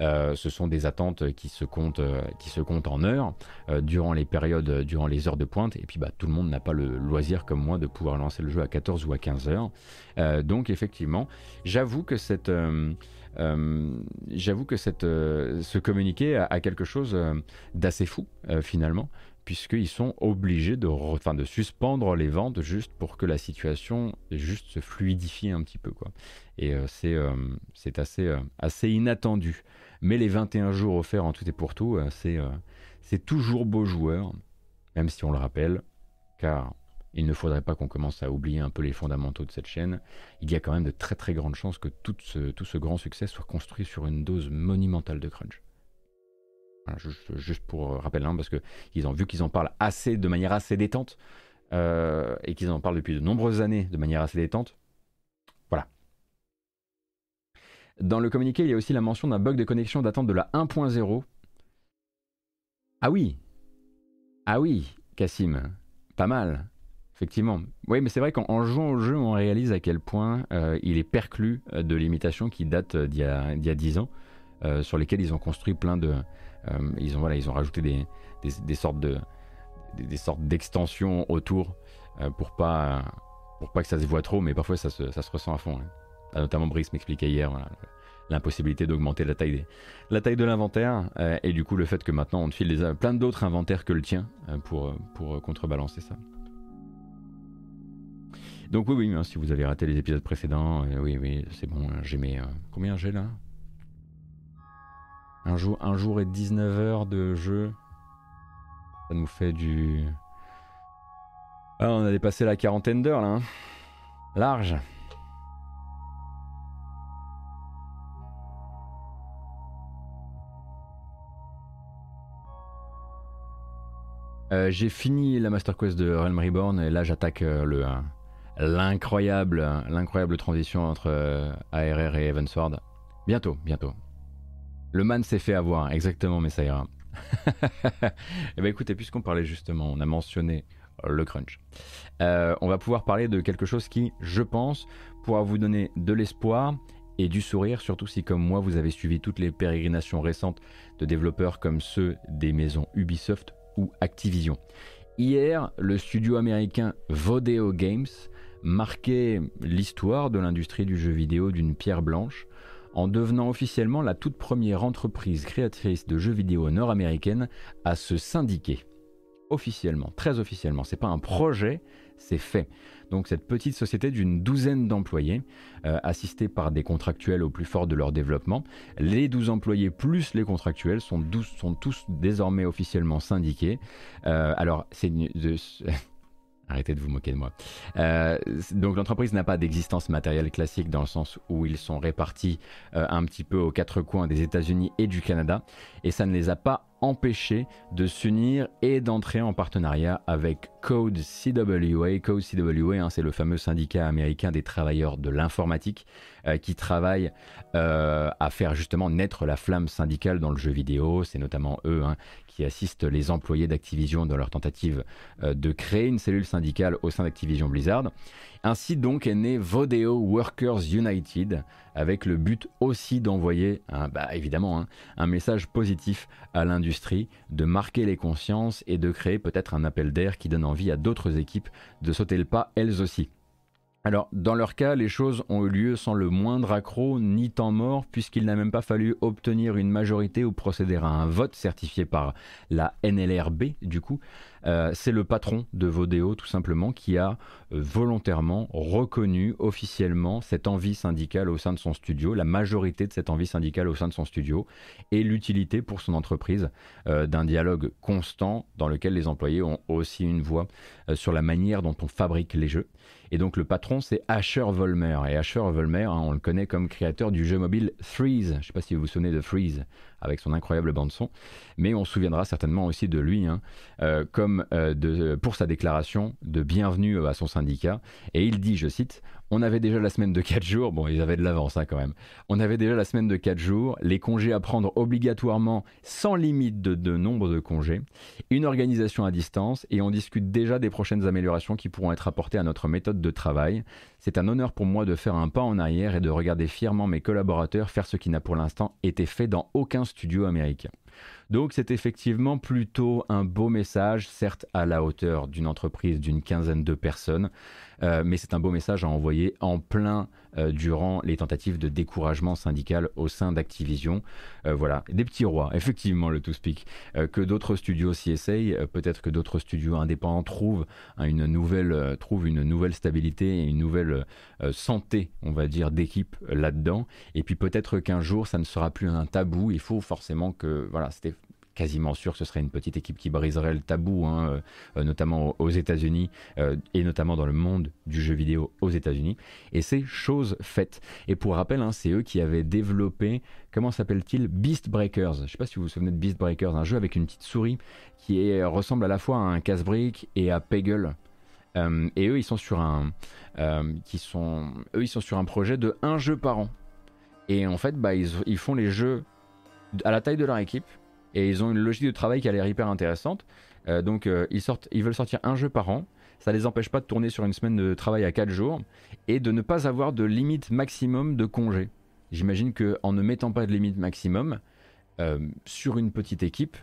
Euh, ce sont des attentes qui se comptent, euh, qui se comptent en heures euh, durant les périodes, durant les heures de pointe. Et puis bah, tout le monde n'a pas le loisir comme moi de pouvoir lancer le jeu à 14 ou à 15 heures. donc effectivement, j'avoue que cette... j'avoue que cette, ce communiqué a, quelque chose d'assez fou finalement, puisqu'ils sont obligés de, enfin, de suspendre les ventes juste pour que la situation juste se fluidifie un petit peu. Quoi. Et c'est, c'est assez, assez inattendu. Mais les 21 jours offerts en tout et pour tout, euh, euh, c'est toujours beau joueur, même si on le rappelle, car il ne faudrait pas qu'on commence à oublier un peu les fondamentaux de cette chaîne. Il y a quand même de très très grandes chances que tout ce, grand succès soit construit sur une dose monumentale de crunch. juste, pour rappeler, hein, parce qu'ils ont vu qu'ils en parlent assez de manière assez détente euh, et qu'ils en parlent depuis de nombreuses années de manière assez détente. Dans le communiqué, il y a aussi la mention d'un bug de connexion datant de la 1.0. Ah oui Ah oui, Cassim, pas mal, effectivement. Oui, mais c'est vrai qu'en jouant au jeu, on réalise à quel point euh, il est perclus euh, de limitations qui datent d'il y, a, 10 ans, euh, sur lesquelles ils ont construit plein de... ils, ont, voilà, ils ont rajouté des, sortes de des, sortes d'extensions autour pour pas pour pas que ça se voit trop, mais parfois ça se, ça se ressent à fond. Hein. Ah, notamment Brice m'expliquait hier l'impossibilité d'augmenter la taille, la taille de l'inventaire euh, et du coup le fait que maintenant on te file des, plein d'autres inventaires que le tien euh, pour, pour contrebalancer ça. Donc oui, oui, si vous avez raté les épisodes précédents, oui, oui, c'est bon, j'ai mes... combien j'ai là? Un jour, un jour et 19 heures de jeu. Ça nous fait du... Ah, on a dépassé la quarantaine d'heures là. Hein. Large. Euh, j'ai fini la Master Quest de Realm Reborn et là j'attaque euh, le euh, l'incroyable l'incroyable transition entre ARR et Evansward. Bientôt, bientôt. Le man s'est fait avoir, exactement, mais ça ira. eh ben écoutez, puisqu'on parlait justement, on a mentionné le crunch. On va pouvoir parler de quelque chose qui, je pense, pourra vous donner de l'espoir et du sourire, surtout si comme moi vous avez suivi toutes les pérégrinations récentes de développeurs comme ceux des maisons Ubisoft Activision. Hier, le studio américain Vodeo Games marquait l'histoire de l'industrie du jeu vidéo d'une pierre blanche en devenant officiellement la toute première entreprise créatrice de jeux vidéo nord-américaine à se syndiquer. Officiellement, très officiellement. C'est pas un projet, c'est fait. Donc cette petite société d'une douzaine d'employés, euh, assistés par des contractuels au plus fort de leur développement, les 12 employés plus les contractuels sont, sont tous désormais officiellement syndiqués. Euh, alors c'est Arrêtez de vous moquer de moi. Euh, donc l'entreprise n'a pas d'existence matérielle classique dans le sens où ils sont répartis euh, un petit peu aux quatre coins des États-Unis et du Canada, et ça ne les a pas empêchés de s'unir et d'entrer en partenariat avec Code CWA. Code CWA, hein, c'est le fameux syndicat américain des travailleurs de l'informatique euh, qui travaille à faire justement naître la flamme syndicale dans le jeu vidéo. C'est notamment eux hein, qui assistent les employés d'Activision dans leur tentative euh, de créer une cellule syndicale au sein d'Activision Blizzard. Ainsi donc est né Vodeo Workers United avec le but aussi d'envoyer bah, évidemment hein, un message positif à l'industrie, de marquer les consciences et de créer peut-être un appel d'air qui donne envie à d'autres équipes de sauter le pas elles aussi. Alors, dans leur cas, les choses ont eu lieu sans le moindre accroc ni temps mort, puisqu'il n'a même pas fallu obtenir une majorité ou procéder à un vote certifié par la NLRB, du coup, euh, c'est le patron de Vodeo tout simplement qui a euh, volontairement reconnu officiellement cette envie syndicale au sein de son studio, la majorité de cette envie syndicale au sein de son studio et l'utilité pour son entreprise euh, d'un dialogue constant dans lequel les employés ont aussi une voix sur la manière dont on fabrique les jeux. Et donc le patron c'est Asher Volmer et Asher Volmer hein, on le connaît comme créateur du jeu mobile Freeze. Je ne sais pas si vous vous souvenez de Freeze avec son incroyable bande son, mais on se souviendra certainement aussi de lui hein, euh, comme euh, pour sa déclaration de bienvenue à son syndicat. Et il dit, je cite, on avait déjà la semaine de 4 jours, bon ils avaient de l'avance hein, quand même, on avait déjà la semaine de 4 jours, les congés à prendre obligatoirement sans limite de, de nombre de congés, une organisation à distance. Et on discute déjà des prochaines améliorations qui pourront être apportées à notre méthode de travail. C'est un honneur pour moi de faire un pas en arrière et de regarder fièrement mes collaborateurs faire ce qui n'a pour l'instant été fait dans aucun studio américain. Donc c'est effectivement plutôt un beau message, certes à la hauteur d'une entreprise d'une quinzaine de personnes, euh, mais c'est un beau message à envoyer en plein euh, durant les tentatives de découragement syndical au sein d'Activision. Euh, voilà, des petits rois, effectivement le to speak, que d'autres studios s'y essayent, peut-être que d'autres studios indépendants trouvent une nouvelle, trouvent une nouvelle stabilité et une nouvelle santé, on va dire, d'équipe là-dedans. Et puis peut-être qu'un jour ça ne sera plus un tabou. Il faut forcément que, voilà, c'était quasiment sûr que ce serait une petite équipe qui briserait le tabou, hein, euh, notamment aux États-Unis euh, et notamment dans le monde du jeu vidéo aux États-Unis. Et c'est chose faite. Et pour rappel, hein, c'est eux qui avaient développé, comment s'appelle-t-il Beast Breakers. Je ne sais pas si vous vous souvenez de Beast Breakers, un jeu avec une petite souris qui ressemble à la fois à un casse-brique et à Peggle. Euh, et eux, ils sont sur un, qui sont, eux, ils sont sur un projet de un jeu par an. Et en fait, bah, ils font les jeux à la taille de leur équipe et ils ont une logique de travail qui a l'air hyper intéressante. Euh, donc euh, ils, sortent, ils veulent sortir un jeu par an. Ça les empêche pas de tourner sur une semaine de travail à 4 jours et de ne pas avoir de limite maximum de congés. J'imagine qu'en ne mettant pas de limite maximum euh, sur une petite équipe,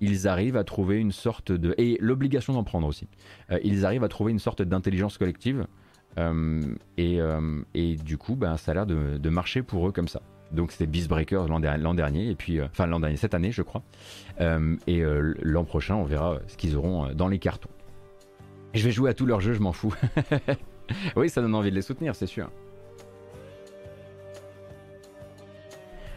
ils arrivent à trouver une sorte de... Et l'obligation d'en prendre aussi. ils arrivent à trouver une sorte d'intelligence collective et, du coup, ben, ça a l'air de, marcher pour eux comme ça. Donc c'était Beast Breakers l'an dernier, et puis enfin l'an dernier, cette année je crois. et l'an prochain, on verra ce qu'ils auront dans les cartons. Je vais jouer à tous leurs jeux, je m'en fous. oui, ça donne envie de les soutenir, c'est sûr.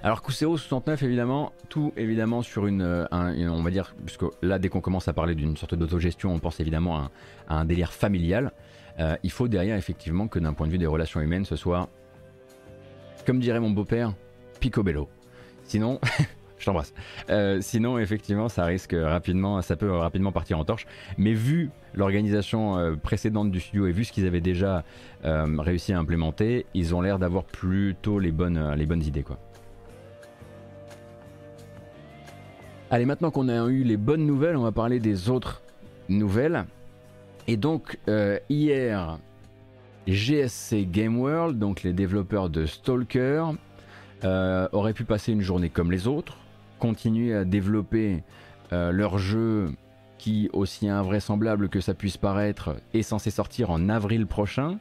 Alors Kusero 69 évidemment, tout évidemment sur une, euh, on va dire, puisque là dès qu'on commence à parler d'une sorte d'autogestion, on pense évidemment à, un, délire familial. Euh, il faut derrière effectivement que d'un point de vue des relations humaines, ce soit, comme dirait mon beau-père, picobello. Sinon, je t'embrasse. Euh, sinon, effectivement, ça risque rapidement, ça peut rapidement partir en torche. Mais vu l'organisation précédente du studio et vu ce qu'ils avaient déjà réussi à implémenter, ils ont l'air d'avoir plutôt les bonnes, les bonnes idées, quoi. Allez, maintenant qu'on a eu les bonnes nouvelles, on va parler des autres nouvelles. Et donc, euh, hier, GSC Game World, donc les développeurs de Stalker, euh, auraient pu passer une journée comme les autres, continuer à développer euh, leur jeu qui, aussi invraisemblable que ça puisse paraître, est censé sortir en avril prochain.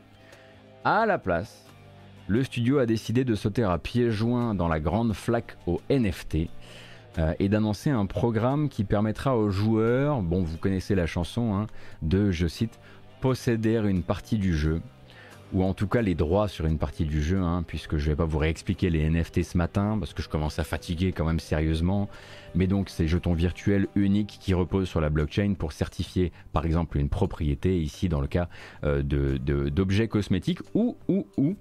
À la place, le studio a décidé de sauter à pieds joints dans la grande flaque au NFT euh, et d'annoncer un programme qui permettra aux joueurs, bon vous connaissez la chanson, hein, de, je cite, posséder une partie du jeu, ou en tout cas les droits sur une partie du jeu, hein, puisque je vais pas vous réexpliquer les NFT ce matin, parce que je commence à fatiguer quand même sérieusement, mais donc ces jetons virtuels uniques qui reposent sur la blockchain pour certifier par exemple une propriété, ici dans le cas euh, d'objets cosmétiques, ou, ou, ou,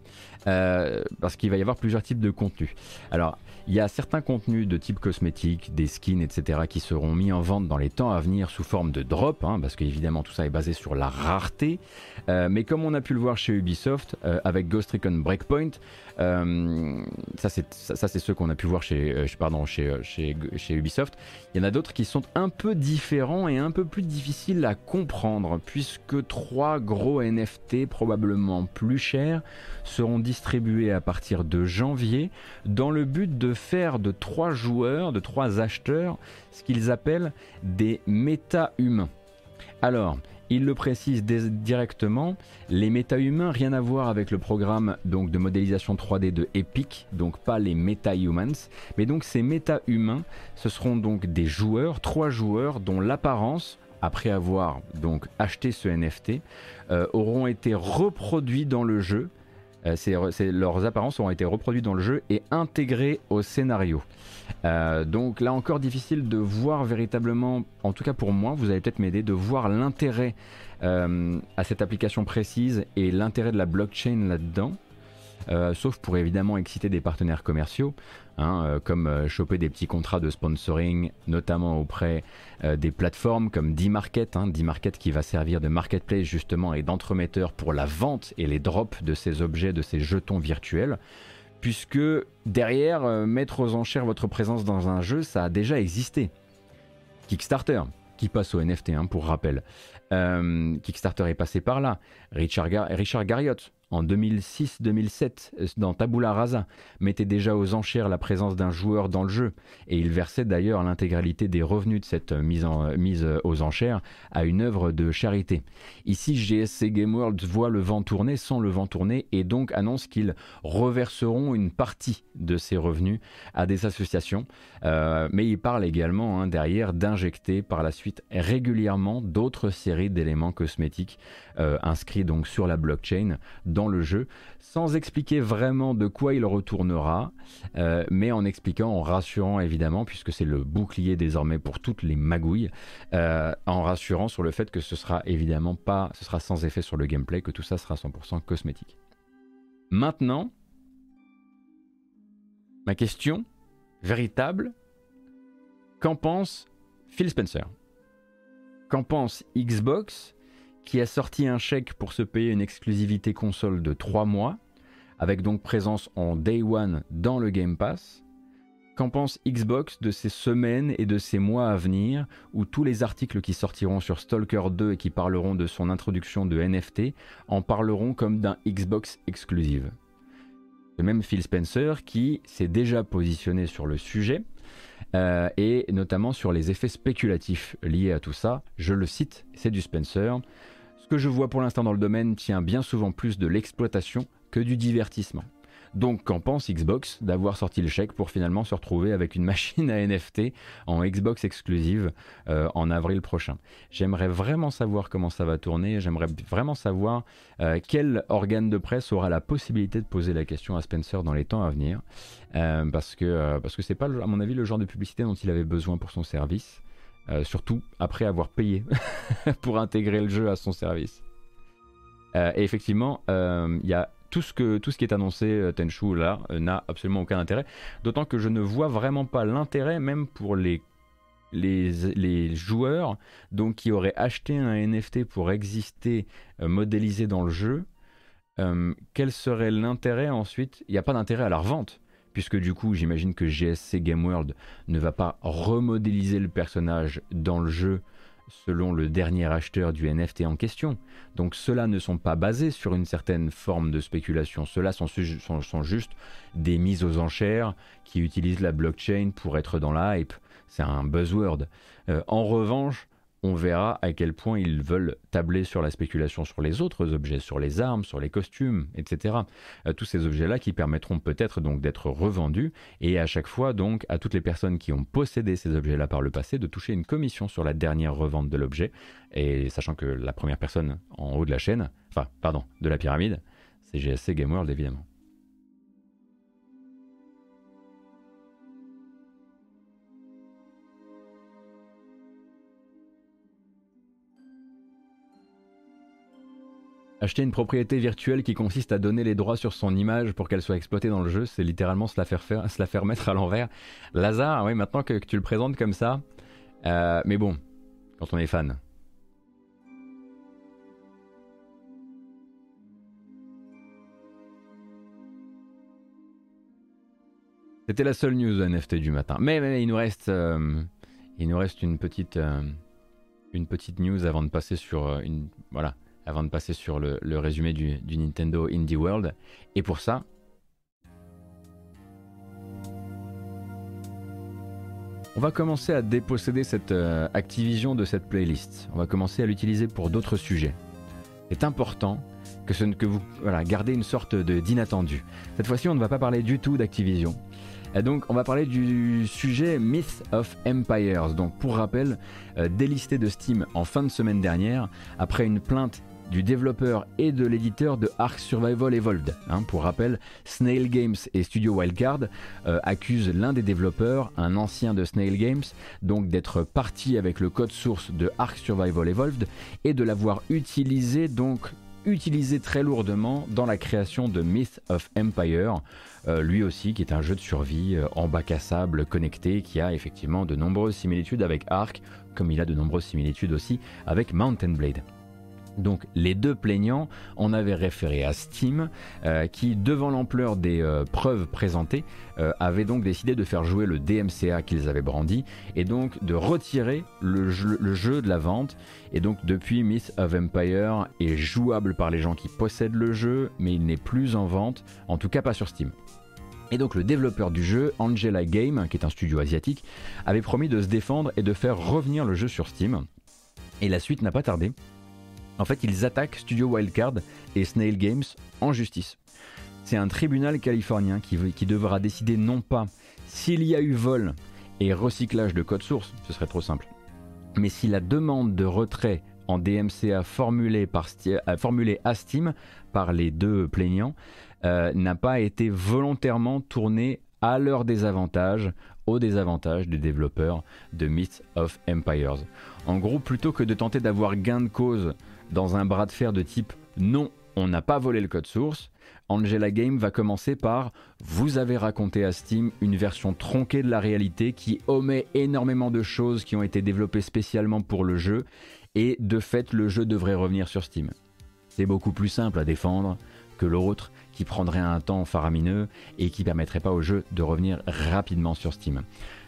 euh, parce qu'il va y avoir plusieurs types de contenus. Alors, il y a certains contenus de type cosmétique, des skins, etc. qui seront mis en vente dans les temps à venir sous forme de drop, hein, parce qu'évidemment tout ça est basé sur la rareté. Euh, mais comme on a pu le voir chez Ubisoft euh, avec Ghost Recon Breakpoint, euh, ça c'est ça, c'est ceux qu'on a pu voir chez, pardon, chez, chez, chez, Ubisoft. Il y en a d'autres qui sont un peu différents et un peu plus difficiles à comprendre, puisque trois gros NFT probablement plus chers seront distribués à partir de janvier dans le but de faire de trois joueurs, de trois acheteurs, ce qu'ils appellent des méta-humains. Alors, il le précise directement, les méta-humains, rien à voir avec le programme donc, de modélisation 3D de Epic, donc pas les méta-humans, mais donc ces méta-humains, ce seront donc des joueurs, trois joueurs dont l'apparence, après avoir donc acheté ce NFT, euh, auront été reproduits dans le jeu euh, leurs apparences ont été reproduites dans le jeu et intégrées au scénario. Euh, donc là encore difficile de voir véritablement, en tout cas pour moi, vous allez peut-être m'aider, de voir l'intérêt euh, à cette application précise et l'intérêt de la blockchain là-dedans. sauf pour évidemment exciter des partenaires commerciaux. Hein, euh, comme euh, choper des petits contrats de sponsoring, notamment auprès euh, des plateformes comme D-Market, hein, D-Market qui va servir de marketplace justement et d'entremetteur pour la vente et les drops de ces objets, de ces jetons virtuels, puisque derrière, mettre aux enchères votre présence dans un jeu, ça a déjà existé. Kickstarter, qui passe au NFT hein, pour rappel. Kickstarter est passé par là. Richard Garriott, en 2006-2007 euh, dans Tabula Rasa mettait déjà aux enchères la présence d'un joueur dans le jeu et il versait d'ailleurs l'intégralité des revenus de cette euh, mise euh, aux enchères à une œuvre de charité. Ici GSC Game World voit le vent tourner sans le vent tourner et donc annonce qu'ils reverseront une partie de ces revenus à des associations mais il parle également hein, derrière d'injecter par la suite régulièrement d'autres séries d'éléments cosmétiques inscrits donc sur la blockchain dans le jeu, sans expliquer vraiment de quoi il retournera, euh, mais en expliquant, en rassurant évidemment, puisque c'est le bouclier désormais pour toutes les magouilles, euh, en rassurant sur le fait que ce sera évidemment pas, ce sera sans effet sur le gameplay, que tout ça sera 100% cosmétique. Maintenant, ma question véritable, qu'en pense Phil Spencer? Qu'en pense Xbox? Qui a sorti un chèque pour se payer une exclusivité console de 3 mois, avec donc présence en Day One dans le Game Pass. Qu'en pense Xbox de ces semaines et de ces mois à venir, où tous les articles qui sortiront sur Stalker 2 et qui parleront de son introduction de NFT en parleront comme d'un Xbox exclusive Le même Phil Spencer qui s'est déjà positionné sur le sujet, euh, et notamment sur les effets spéculatifs liés à tout ça. Je le cite, c'est du Spencer. Ce que je vois pour l'instant dans le domaine tient bien souvent plus de l'exploitation que du divertissement. Donc qu'en pense Xbox d'avoir sorti le chèque pour finalement se retrouver avec une machine à NFT en Xbox exclusive euh, en avril prochain? J'aimerais vraiment savoir comment ça va tourner, j'aimerais vraiment savoir euh, quel organe de presse aura la possibilité de poser la question à Spencer dans les temps à venir, euh, parce que parce que c'est pas à mon avis le genre de publicité dont il avait besoin pour son service. Euh, surtout après avoir payé pour intégrer le jeu à son service. Euh, et effectivement, euh, il y a tout ce, que, tout ce qui est annoncé, Tenchu, là, n'a absolument aucun intérêt. D'autant que je ne vois vraiment pas l'intérêt, même pour les, les, les, joueurs donc, qui auraient acheté un NFT pour exister modélisé dans le jeu. quel serait l'intérêt ensuite? Il n'y a pas d'intérêt à la revente puisque du coup j'imagine que GSC Game World ne va pas remodéliser le personnage dans le jeu selon le dernier acheteur du NFT en question. Donc ceux-là ne sont pas basés sur une certaine forme de spéculation, ceux-là sont, juste des mises aux enchères qui utilisent la blockchain pour être dans la hype. C'est un buzzword. Euh, en revanche, on verra à quel point ils veulent tabler sur la spéculation sur les autres objets, sur les armes, sur les costumes, etc. Euh, tous ces objets-là qui permettront peut-être donc d'être revendus et à chaque fois donc à toutes les personnes qui ont possédé ces objets-là par le passé de toucher une commission sur la dernière revente de l'objet et sachant que la première personne en haut de la chaîne, enfin pardon, de la pyramide, c'est GSC Game World évidemment. Acheter une propriété virtuelle qui consiste à donner les droits sur son image pour qu'elle soit exploitée dans le jeu, c'est littéralement se la faire, faire, se la faire mettre à l'envers. Lazare, oui, maintenant que, tu le présentes comme ça. Euh, mais bon, quand on est fan. C'était la seule news NFT du matin. Mais, il nous reste, euh, il nous reste une petite, euh, une petite news avant de passer sur une, voilà, avant de passer sur le, résumé du, Nintendo Indie World. Et pour ça, on va commencer à déposséder cette euh, Activision de cette playlist. On va commencer à l'utiliser pour d'autres sujets. C'est important que, vous voilà, gardez une sorte d'inattendu. Cette fois-ci, on ne va pas parler du tout d'Activision. Et donc, on va parler du sujet Myth of Empires. Donc, pour rappel, euh, délisté de Steam en fin de semaine dernière, après une plainte du développeur et de l'éditeur de Ark Survival Evolved. Hein, pour rappel, Snail Games et Studio Wildcard euh, accusent l'un des développeurs, un ancien de Snail Games, donc d'être parti avec le code source de Ark Survival Evolved et de l'avoir utilisé donc utilisé très lourdement dans la création de Myth of Empire, euh, lui aussi qui est un jeu de survie euh, en bac à sable connecté qui a effectivement de nombreuses similitudes avec Ark, comme il a de nombreuses similitudes aussi avec Mountain Blade. Donc les deux plaignants en avaient référé à Steam euh, qui, devant l'ampleur des euh, preuves présentées, euh, avait donc décidé de faire jouer le DMCA qu'ils avaient brandi et donc de retirer le jeu, de la vente. Et donc depuis Myth of Empire est jouable par les gens qui possèdent le jeu mais il n'est plus en vente, en tout cas pas sur Steam. Et donc le développeur du jeu, Angela Game, qui est un studio asiatique, avait promis de se défendre et de faire revenir le jeu sur Steam. Et la suite n'a pas tardé en fait, ils attaquent Studio Wildcard et Snail Games en justice. C'est un tribunal californien qui, devra décider non pas s'il y a eu vol et recyclage de code source, ce serait trop simple, mais si la demande de retrait en DMCA formulée, euh, formulée à Steam par les deux plaignants euh, n'a pas été volontairement tournée à leur désavantage, au désavantage des développeurs de Myth of Empires. En gros, plutôt que de tenter d'avoir gain de cause dans un bras de fer de type non, on n'a pas volé le code source, Angela Game va commencer par Vous avez raconté à Steam une version tronquée de la réalité qui omet énormément de choses qui ont été développées spécialement pour le jeu, et de fait, le jeu devrait revenir sur Steam. C'est beaucoup plus simple à défendre que l'autre qui prendrait un temps faramineux et qui permettrait pas au jeu de revenir rapidement sur Steam.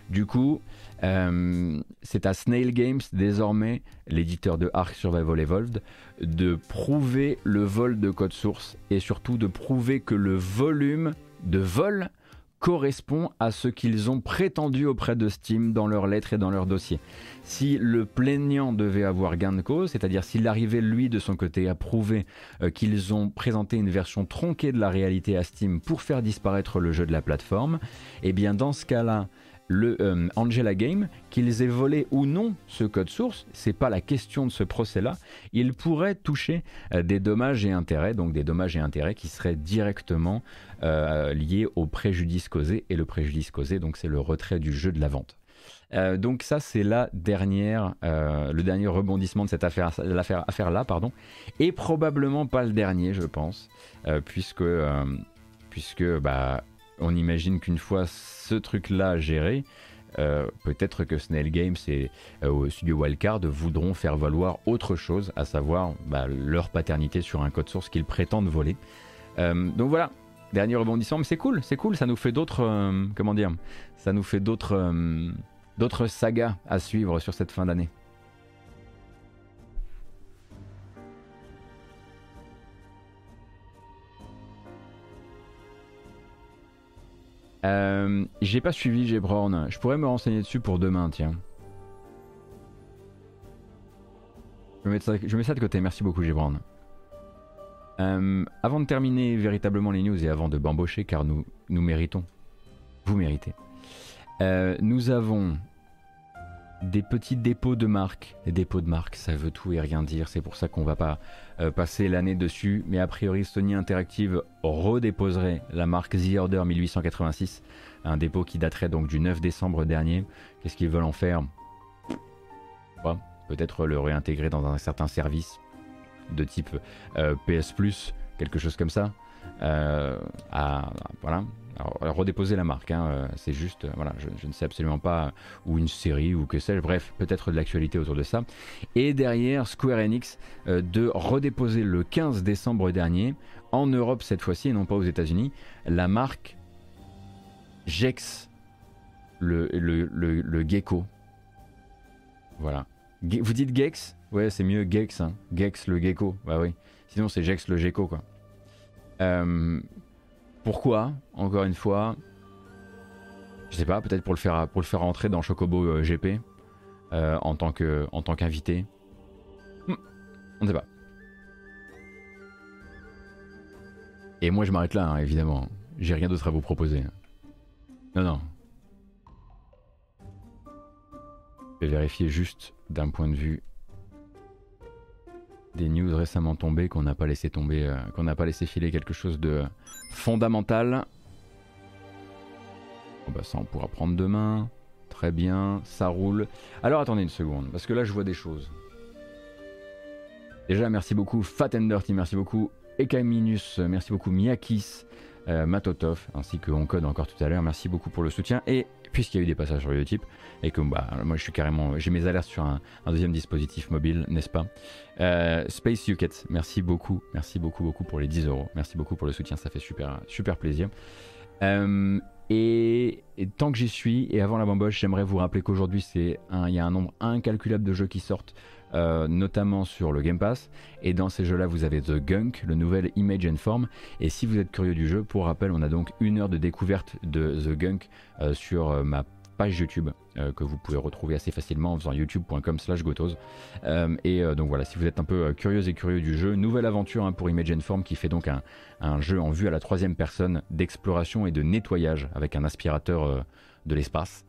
Du coup, euh, c'est à Snail Games désormais, l'éditeur de Ark Survival Evolved, de prouver le vol de code source et surtout de prouver que le volume de vol correspond à ce qu'ils ont prétendu auprès de Steam dans leurs lettres et dans leurs dossiers. Si le plaignant devait avoir gain de cause, c'est-à-dire s'il arrivait lui de son côté à prouver euh, qu'ils ont présenté une version tronquée de la réalité à Steam pour faire disparaître le jeu de la plateforme, eh bien dans ce cas-là, le euh, Angela Game, qu'ils aient volé ou non ce code source, c'est pas la question de ce procès-là, ils pourraient toucher euh, des dommages et intérêts, donc des dommages et intérêts qui seraient directement euh, liés au préjudice causé, et le préjudice causé, donc c'est le retrait du jeu de la vente. donc ça c'est la dernière, le dernier rebondissement de cette affaire, l'affaire, affaire là, pardon, et probablement pas le dernier, je pense, puisque puisque bah on imagine qu'une fois ce truc-là géré, euh, peut-être que Snail Games et euh, studio Wildcard voudront faire valoir autre chose, à savoir bah, leur paternité sur un code source qu'ils prétendent voler. Euh, donc voilà, dernier rebondissement, mais c'est cool, c'est cool, ça nous fait d'autres, comment dire, ça nous fait d'autres sagas à suivre sur cette fin d'année. Euh, j'ai pas suivi Gebron. Je pourrais me renseigner dessus pour demain, tiens. Je mets ça, je mets ça de côté. Merci beaucoup, Gebron. Euh, avant de terminer véritablement les news et avant de bambocher, car nous, nous méritons, vous méritez, euh, nous avons des petits dépôts de marques. Les dépôts de marques, ça veut tout et rien dire. C'est pour ça qu'on va pas euh, passer l'année dessus. Mais a priori, Sony Interactive redéposerait la marque The Order 1886, un dépôt qui daterait donc du 9 décembre dernier. Qu'est-ce qu'ils veulent en faire? Peut-être le réintégrer dans un certain service de type euh, PS Plus, quelque chose comme ça. Euh, voilà, redéposer la marque, hein, euh, c'est juste, euh, voilà, je, ne sais absolument pas, ou une série, ou que sais-je, bref, peut-être de l'actualité autour de ça. Et derrière, Square Enix euh, de redéposer le 15 décembre dernier, en Europe cette fois-ci, et non pas aux États-Unis, la marque Gex, le, le, gecko. Voilà. Vous dites Gex? Ouais, c'est mieux Gex, hein. Gex le gecko, bah oui. Sinon, c'est Gex le gecko, quoi. Euh, pourquoi Encore une fois, je sais pas, peut-être pour le faire pour rentrer dans Chocobo euh, GP euh, en tant que en tant qu'invité. Hmm, on ne sait pas. Et moi je m'arrête là, hein, évidemment. J'ai rien d'autre à vous proposer. Non, non. Je vais vérifier juste d'un point de vue des news récemment tombées qu'on n'a pas laissé tomber, euh, qu'on n'a pas laissé filer quelque chose de fondamental. bah ça on pourra prendre demain. Très bien, ça roule. Alors attendez une seconde, parce que là je vois des choses. Déjà merci beaucoup Fat and Dirty, merci beaucoup Ekaminus, merci beaucoup Miyakis, euh, Matotov, ainsi que Oncode encore tout à l'heure. Merci beaucoup pour le soutien. Et puisqu'il y a eu des passages sur Utip, et que bah, moi je suis carrément, j'ai mes alertes sur un, deuxième dispositif mobile, n'est-ce pas? Euh, Space Uket, merci beaucoup, merci beaucoup, beaucoup pour les 10 euros. Merci beaucoup pour le soutien, ça fait super, super plaisir. Euh, et, tant que j'y suis, et avant la bamboche, j'aimerais vous rappeler qu'aujourd'hui, il y a un nombre incalculable de jeux qui sortent euh, notamment sur le Game Pass. Et dans ces jeux-là, vous avez The Gunk, le nouvel Image and Form. Et si vous êtes curieux du jeu, pour rappel, on a donc une heure de découverte de The Gunk euh, sur euh, ma page YouTube que vous pouvez retrouver assez facilement en faisant youtube.com slash gotos. et donc voilà, si vous êtes un peu curieux et curieux du jeu, nouvelle aventure hein, pour Image and Form qui fait donc un, un, jeu en vue à la troisième personne d'exploration et de nettoyage avec un aspirateur de l'espace.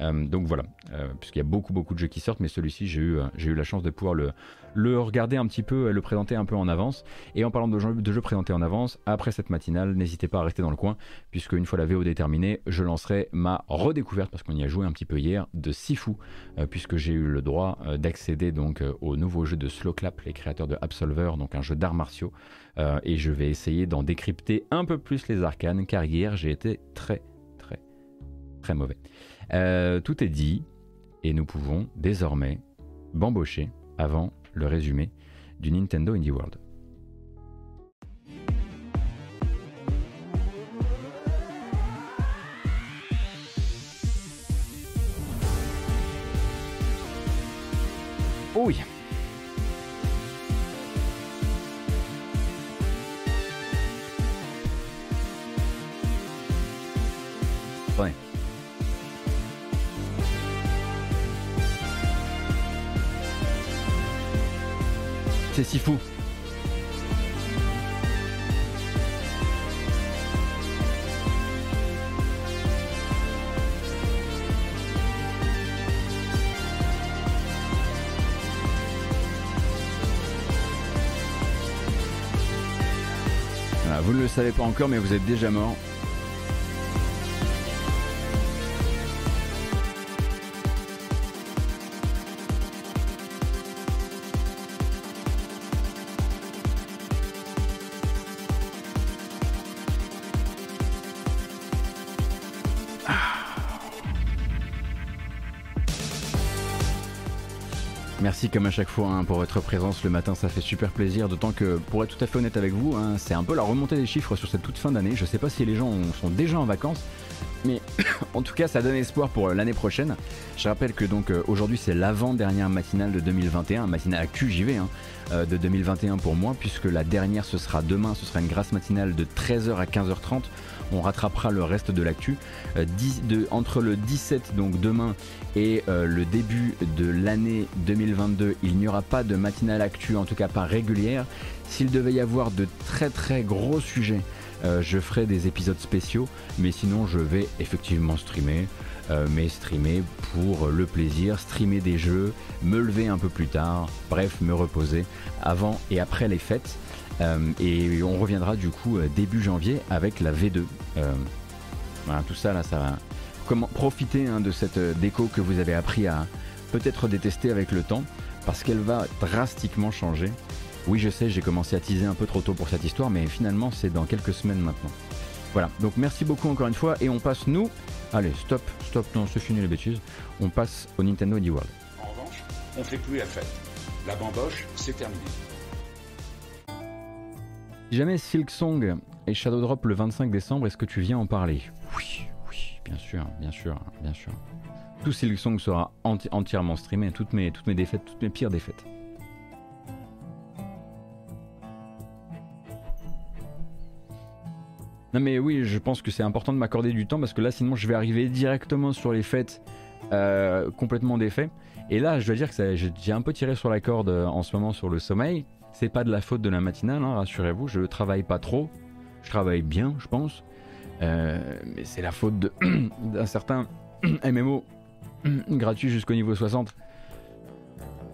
Euh, donc voilà, euh, puisqu'il y a beaucoup beaucoup de jeux qui sortent, mais celui-ci j'ai eu, euh, j'ai eu la chance de pouvoir le, le regarder un petit peu, le présenter un peu en avance. Et en parlant de jeux, de jeux présentés en avance, après cette matinale, n'hésitez pas à rester dans le coin, puisque une fois la VOD terminée, je lancerai ma redécouverte, parce qu'on y a joué un petit peu hier, de Sifu, puisque j'ai eu le droit d'accéder donc au nouveau jeu de Slowclap, les créateurs de Absolver, donc un jeu d'arts martiaux. et je vais essayer d'en décrypter un peu plus les arcanes, car hier j'ai été très très très mauvais. Euh, tout est dit et nous pouvons désormais bambocher avant le résumé du Nintendo Indie World. Oh oui C'est si fou. vous ne le savez pas encore, mais vous êtes déjà mort. Comme à chaque fois hein, pour votre présence le matin, ça fait super plaisir, d'autant que pour être tout à fait honnête avec vous, hein, c'est un peu la remontée des chiffres sur cette toute fin d'année. Je sais pas si les gens sont déjà en vacances, mais en tout cas ça donne espoir pour euh, l'année prochaine. Je rappelle que donc euh, aujourd'hui c'est l'avant-dernière matinale de 2021, matinale j'y vais, hein, euh, de 2021 pour moi, puisque la dernière ce sera demain, ce sera une grasse matinale de 13h à 15h30 on rattrapera le reste de l'actu. Entre le 17, donc demain, et le début de l'année 2022, il n'y aura pas de matinale actu, en tout cas pas régulière. S'il devait y avoir de très très gros sujets, euh, je ferai des épisodes spéciaux, mais sinon je vais effectivement streamer. mais streamer pour le plaisir, streamer des jeux, me lever un peu plus tard, bref, me reposer avant et après les fêtes. Euh, et on reviendra du coup euh, début janvier avec la V2. Euh, voilà, tout ça là, ça va. Comment profiter hein, de cette déco que vous avez appris à peut-être détester avec le temps, parce qu'elle va drastiquement changer. Oui, je sais, j'ai commencé à teaser un peu trop tôt pour cette histoire, mais finalement, c'est dans quelques semaines maintenant. Voilà, donc merci beaucoup encore une fois, et on passe nous. Allez, stop, stop, non, c'est fini les bêtises. On passe au Nintendo Indie World.
En revanche, on fait plus la fête. La bamboche, c'est terminé.
Si jamais Silk Song et Shadow Drop le 25 décembre, est-ce que tu viens en parler? Oui, oui, bien sûr, bien sûr, bien sûr. Tout Silk Song sera entièrement streamé, toutes mes, toutes mes défaites, toutes mes pires défaites. Non mais oui, je pense que c'est important de m'accorder du temps parce que là sinon je vais arriver directement sur les fêtes euh, complètement défait. Et là je dois dire que j'ai un peu tiré sur la corde euh, en ce moment sur le sommeil. C'est pas de la faute de la matinale, hein, rassurez-vous, je travaille pas trop. Je travaille bien, je pense. Euh, mais c'est la faute d'un certain MMO gratuit jusqu'au niveau 60.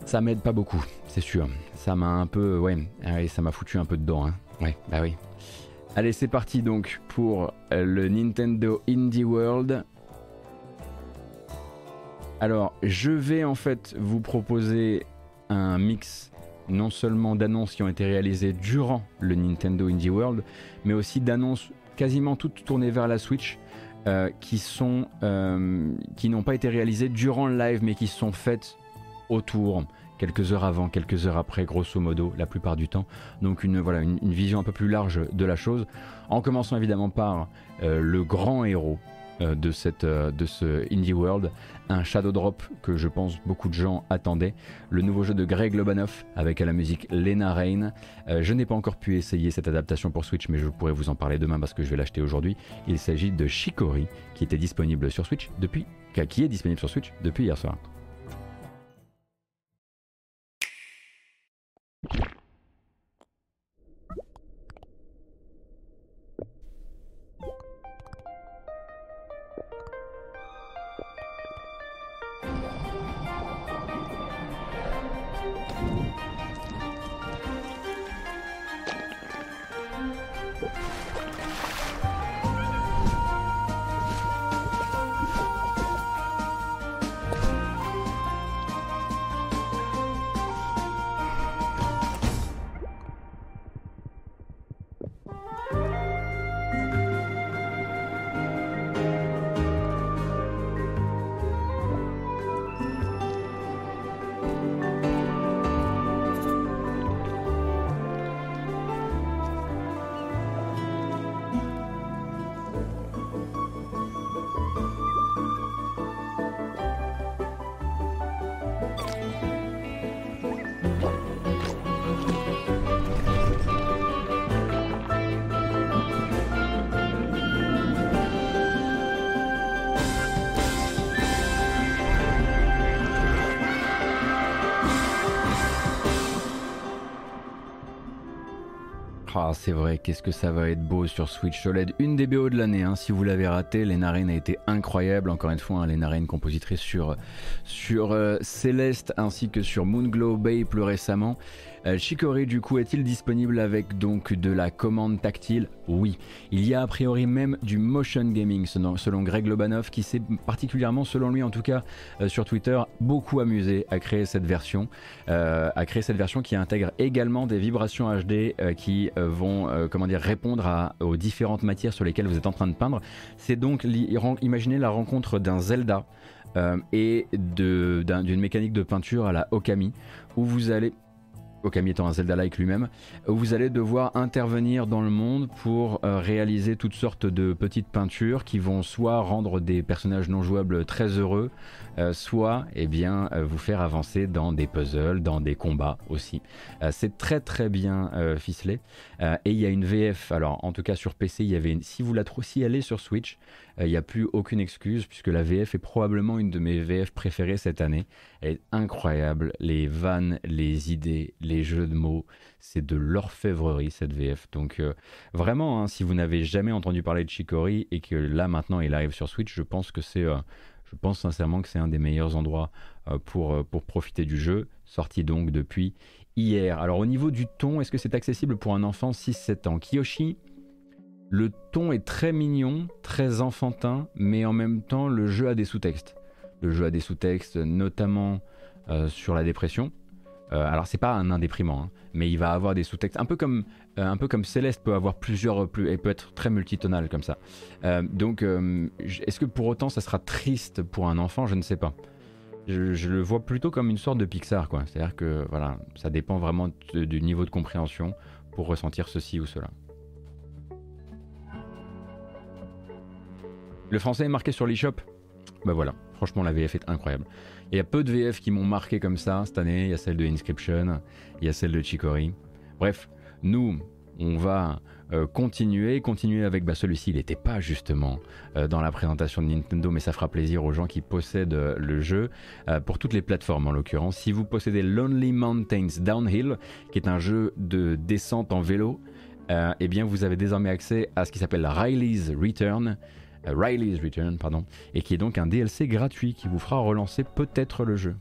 Ça m'aide pas beaucoup, c'est sûr. Ça m'a un peu. Ouais, ah ça m'a foutu un peu dedans. Hein. Ouais, bah oui. Allez, c'est parti donc pour euh, le Nintendo Indie World. Alors, je vais en fait vous proposer un mix non seulement d'annonces qui ont été réalisées durant le Nintendo Indie World, mais aussi d'annonces quasiment toutes tournées vers la Switch, euh, qui euh, qui n'ont pas été réalisées durant le live, mais qui sont faites autour, quelques heures avant, quelques heures après, grosso modo, la plupart du temps. Donc une voilà une, vision un peu plus large de la chose, en commençant évidemment par euh, le grand héros euh, de, cette, euh, de ce Indie World, un Shadow Drop que je pense beaucoup de gens attendaient, le nouveau jeu de Greg Lobanov avec à la musique Lena Rain. Je n'ai pas encore pu essayer cette adaptation pour Switch, mais je pourrais vous en parler demain parce que je vais l'acheter aujourd'hui. Il s'agit de Shikori qui était disponible sur Switch depuis, qui est disponible sur Switch depuis hier soir. Ah, c'est vrai, qu'est-ce que ça va être beau sur Switch OLED. Une des BO de l'année, hein. si vous l'avez raté, Lena Rain a été incroyable. Encore une fois, hein, Lena Rain, compositrice sur, sur euh, Céleste ainsi que sur Moonglow Bay plus récemment. Chicory, du coup, est-il disponible avec donc de la commande tactile Oui. Il y a a priori même du motion gaming, selon Greg Lobanov, qui s'est particulièrement, selon lui en tout cas, euh, sur Twitter, beaucoup amusé à créer cette version, euh, à créer cette version qui intègre également des vibrations HD euh, qui vont, comment dire, répondre aux différentes matières sur lesquelles vous êtes en train de peindre. C'est donc, imaginez la rencontre d'un Zelda. et d'une mécanique de peinture à la Okami, où vous allez Okami étant un Zelda-like lui-même, vous allez devoir intervenir dans le monde pour euh, réaliser toutes sortes de petites peintures qui vont soit rendre des personnages non jouables très heureux, euh, soit eh bien, euh, vous faire avancer dans des puzzles, dans des combats aussi. c'est très très bien ficelé. et il y a une VF, alors en tout cas sur PC, il y avait une, si vous la si elle est sur Switch, il n'y a plus aucune excuse puisque la VF est probablement une de mes VF préférées cette année. Elle est incroyable, les vannes, les idées, les jeux de mots, c'est de l'orfèvrerie cette VF. Donc euh, vraiment, hein, si vous n'avez jamais entendu parler de Chicory et que là maintenant il arrive sur Switch, je pense que c'est, euh, je pense sincèrement que c'est un des meilleurs endroits euh, pour, pour profiter du jeu, sorti donc depuis hier. Alors au niveau du ton, est-ce que c'est accessible pour un enfant 6-7 ans? Kiyoshi le ton est très mignon, très enfantin, mais en même temps, le jeu a des sous-textes. Le jeu a des sous-textes, notamment euh, sur la dépression. Euh, alors c'est pas un indéprimant, hein, mais il va avoir des sous-textes, un peu comme euh, un peu comme Céleste peut avoir plusieurs, plus, et peut être très multitonal comme ça. donc est-ce que pour autant ça sera triste pour un enfant? Je ne sais pas. Je, je, le vois plutôt comme une sorte de Pixar, quoi. C'est-à-dire que voilà, ça dépend vraiment du niveau de compréhension pour ressentir ceci ou cela. Le français est marqué sur l'eShop Bah voilà, franchement la VF est incroyable. Il y a peu de VF qui m'ont marqué comme ça cette année. Il y a celle de Inscription, il y a celle de Chicory. Bref, nous, on va euh, continuer, continuer avec bah, celui-ci. Il n'était pas justement euh, dans la présentation de Nintendo, mais ça fera plaisir aux gens qui possèdent euh, le jeu pour toutes les plateformes en l'occurrence. Si vous possédez Lonely Mountains Downhill, qui est un jeu de descente en vélo, eh bien vous avez désormais accès à ce qui s'appelle Riley's Return. Riley's Return, pardon, et qui est donc un DLC gratuit qui vous fera relancer peut-être le jeu.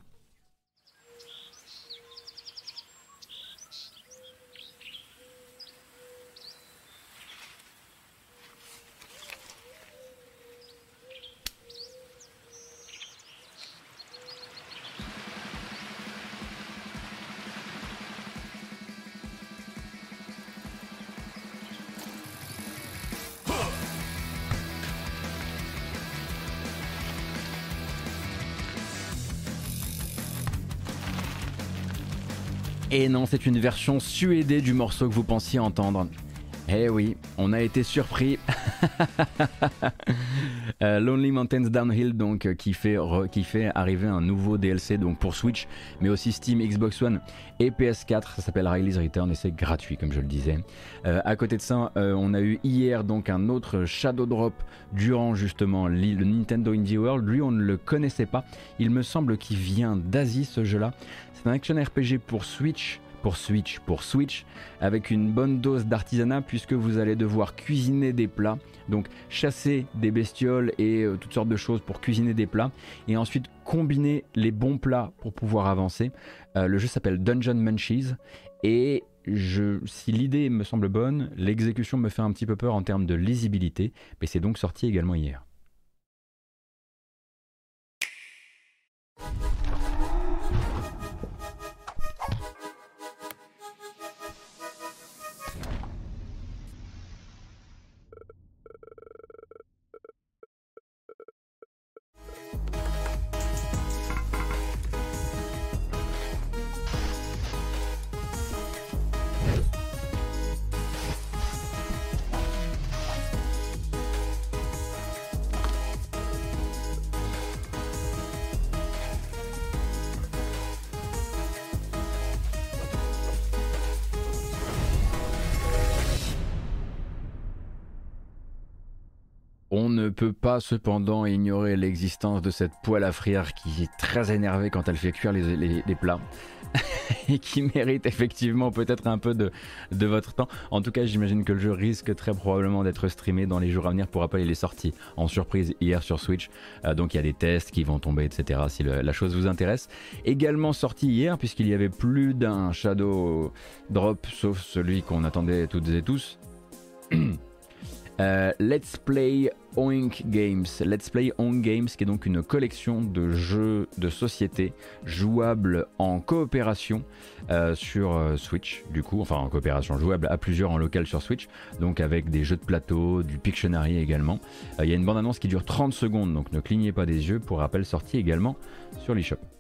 Et non, c'est une version suédée du morceau que vous pensiez entendre. Eh oui, on a été surpris. Euh, Lonely Mountains Downhill, donc, euh, qui, fait qui fait arriver un nouveau DLC donc, pour Switch, mais aussi Steam, Xbox One et PS4. Ça s'appelle Riley's Return et c'est gratuit, comme je le disais. Euh, à côté de ça, on a eu hier donc un autre Shadow Drop durant justement le Nintendo Indie World. Lui, on ne le connaissait pas. Il me semble qu'il vient d'Asie, ce jeu-là. C'est un action RPG pour Switch pour Switch, pour Switch, avec une bonne dose d'artisanat puisque vous allez devoir cuisiner des plats, donc chasser des bestioles et euh, toutes sortes de choses pour cuisiner des plats, et ensuite combiner les bons plats pour pouvoir avancer. Euh, le jeu s'appelle Dungeon Munchies et si l'idée me semble bonne, l'exécution me fait un petit peu peur en termes de lisibilité, mais c'est donc sorti également hier. Peut pas cependant ignorer l'existence de cette poêle à frire qui est très énervée quand elle fait cuire les, plats et qui mérite effectivement peut-être un peu de, votre temps. En tout cas, j'imagine que le jeu risque très probablement d'être streamé dans les jours à venir. Pour rappel, il est sorti en surprise hier sur Switch. Euh, donc il y a des tests qui vont tomber, etc. si la chose vous intéresse. Également sorti hier, puisqu'il y avait plus d'un Shadow Drop, sauf celui qu'on attendait toutes et tous. Euh, Let's Play Oink Games. Let's Play Oink Games, qui est donc une collection de jeux de société jouables en coopération euh, sur euh, Switch, du coup, enfin en coopération jouable à plusieurs en local sur Switch, donc avec des jeux de plateau, du Pictionary également. Il y a une bande-annonce qui dure 30 secondes, donc ne clignez pas des yeux, pour rappel sorti également sur l'eShop.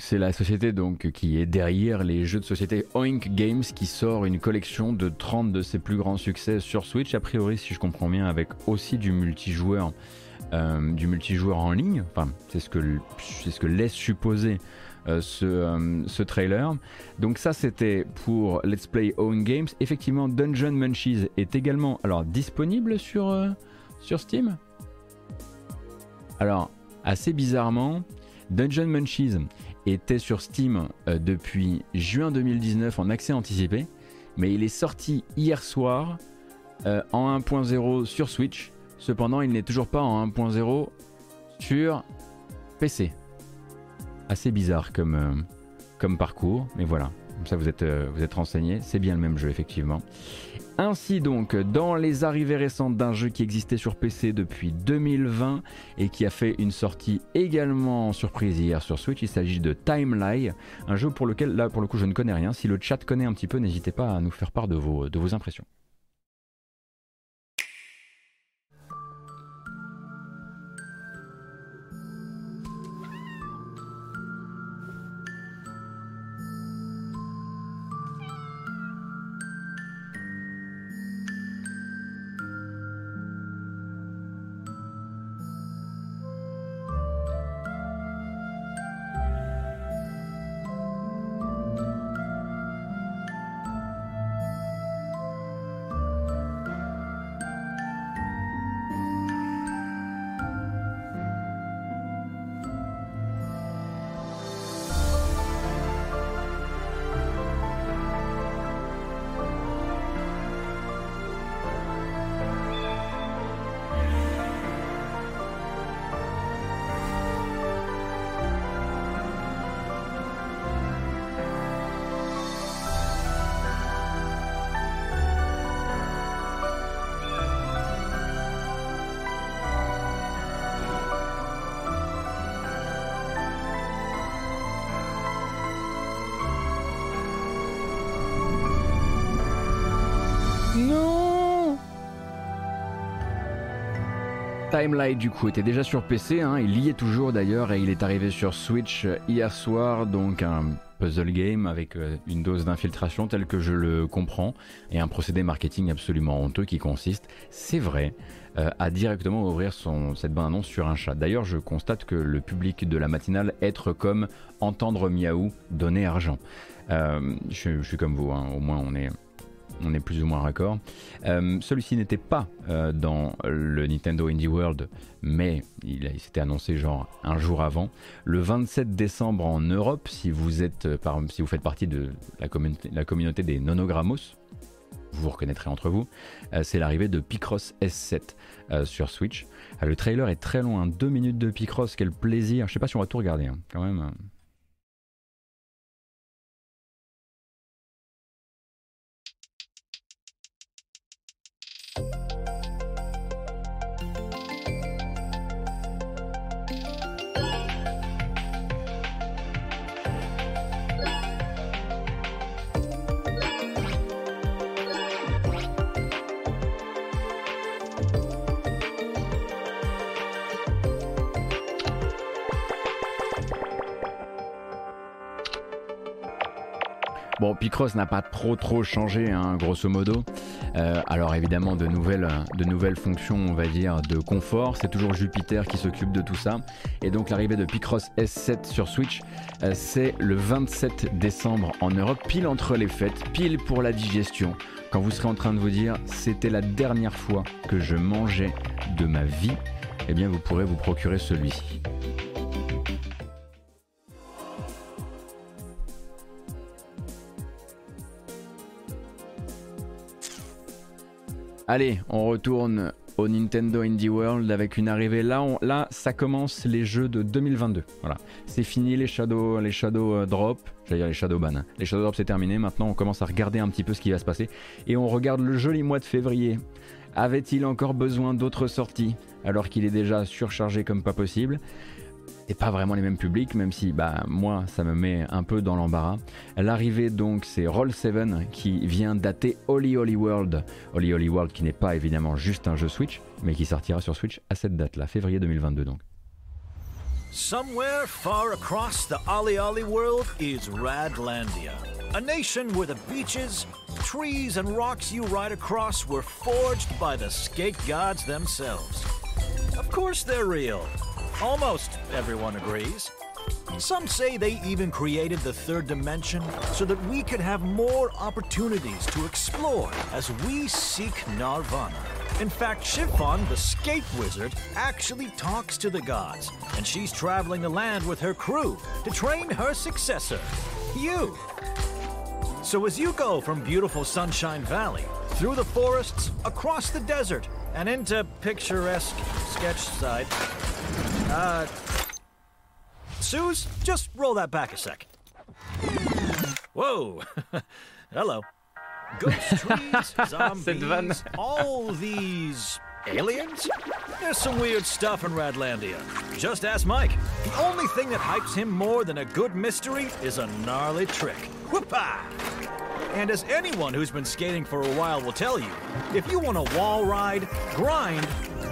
C'est la société donc qui est derrière les jeux de société Oink Games qui sort une collection de 30 de ses plus grands succès sur Switch a priori si je comprends bien avec aussi du multijoueur euh, du multijoueur en ligne. C'est ce que c'est ce que laisse supposer euh, ce, euh, ce, trailer. Donc ça c'était pour Let's Play Own Games. Effectivement Dungeon Munchies est également alors disponible sur, sur Steam? Alors assez bizarrement Dungeon Munchies était sur Steam euh, depuis juin 2019 en accès anticipé, mais il est sorti hier soir euh, en 1.0 sur Switch. Cependant, il n'est toujours pas en 1.0 sur PC. Assez bizarre comme, euh, comme parcours, mais voilà. Comme ça, vous êtes, vous êtes renseigné. C'est bien le même jeu, effectivement. Ainsi donc, dans les arrivées récentes d'un jeu qui existait sur PC depuis 2020 et qui a fait une sortie également surprise hier sur Switch, il s'agit de Timeline, un jeu pour lequel là pour le coup je ne connais rien. Si le chat connaît un petit peu, n'hésitez pas à nous faire part de vos, de vos impressions. Timelight du coup était déjà sur PC, hein, il y est toujours d'ailleurs et il est arrivé sur Switch euh, hier soir, donc un puzzle game avec euh, une dose d'infiltration telle que je le comprends et un procédé marketing absolument honteux qui consiste, c'est vrai, euh, à directement ouvrir cette bande-annonce sur un chat. D'ailleurs je constate que le public de la matinale être comme entendre miaou, donner argent. je, suis comme vous, hein, au moins on est on est plus ou moins raccord. Euh, celui-ci n'était pas euh, dans le Nintendo Indie World, mais il, s'était annoncé genre un jour avant. Le 27 décembre en Europe, si vous, êtes, euh, si vous faites partie de la communauté, des Nonogramos, vous vous reconnaîtrez entre vous, c'est l'arrivée de Picross S7 sur Switch. le trailer est très loin, deux minutes de Picross, quel plaisir. Je sais pas si on va tout regarder, hein, quand même. Bon, Picross n'a pas trop trop changé, hein, grosso modo. Euh, alors évidemment, de nouvelles, fonctions, on va dire, de confort. C'est toujours Jupiter qui s'occupe de tout ça. Et donc l'arrivée de Picross S7 sur Switch, euh, c'est le 27 décembre en Europe, pile entre les fêtes, pile pour la digestion. Quand vous serez en train de vous dire, c'était la dernière fois que je mangeais de ma vie, eh bien vous pourrez vous procurer celui-ci. Allez, on retourne au Nintendo Indie World avec une arrivée. Là, là ça commence les jeux de 2022. Voilà, c'est fini les Shadow, les Shadow euh, Drop. J'allais dire les Shadow Ban. Les Shadow Drop c'est terminé. Maintenant, on commence à regarder un petit peu ce qui va se passer et on regarde le joli mois de février. Avait-il encore besoin d'autres sorties alors qu'il est déjà surchargé comme pas possible? C'est pas vraiment les mêmes publics, même si bah, moi ça me met un peu dans l'embarras. L'arrivée donc c'est Roll7 qui vient dater Holy Holy World. Holy Holy World qui n'est pas évidemment juste un jeu Switch, mais qui sortira sur Switch à cette date-là, février 2022 donc.
Somewhere far across the Ollie Ollie world is Radlandia, a nation where the beaches, trees, and rocks you ride across were forged by the skate gods themselves. Of course, they're real. Almost everyone agrees. Some say they even created the third dimension so that we could have more opportunities to explore as we seek Nirvana. In fact, Chiffon, the skate wizard, actually talks to the gods, and she's traveling the land with her crew to train her successor, you. So as you go from beautiful Sunshine Valley, through the forests, across the desert, and into picturesque Sketchside, uh, Suze, just roll that back a sec. Whoa. Hello. Ghost trees, zombies, all these aliens? There's some weird stuff in Radlandia. Just ask Mike. The only thing that hypes him more than a good mystery is a gnarly trick. Whoopah! And as anyone who's been skating for a while will tell you, if you want a wall ride, grind,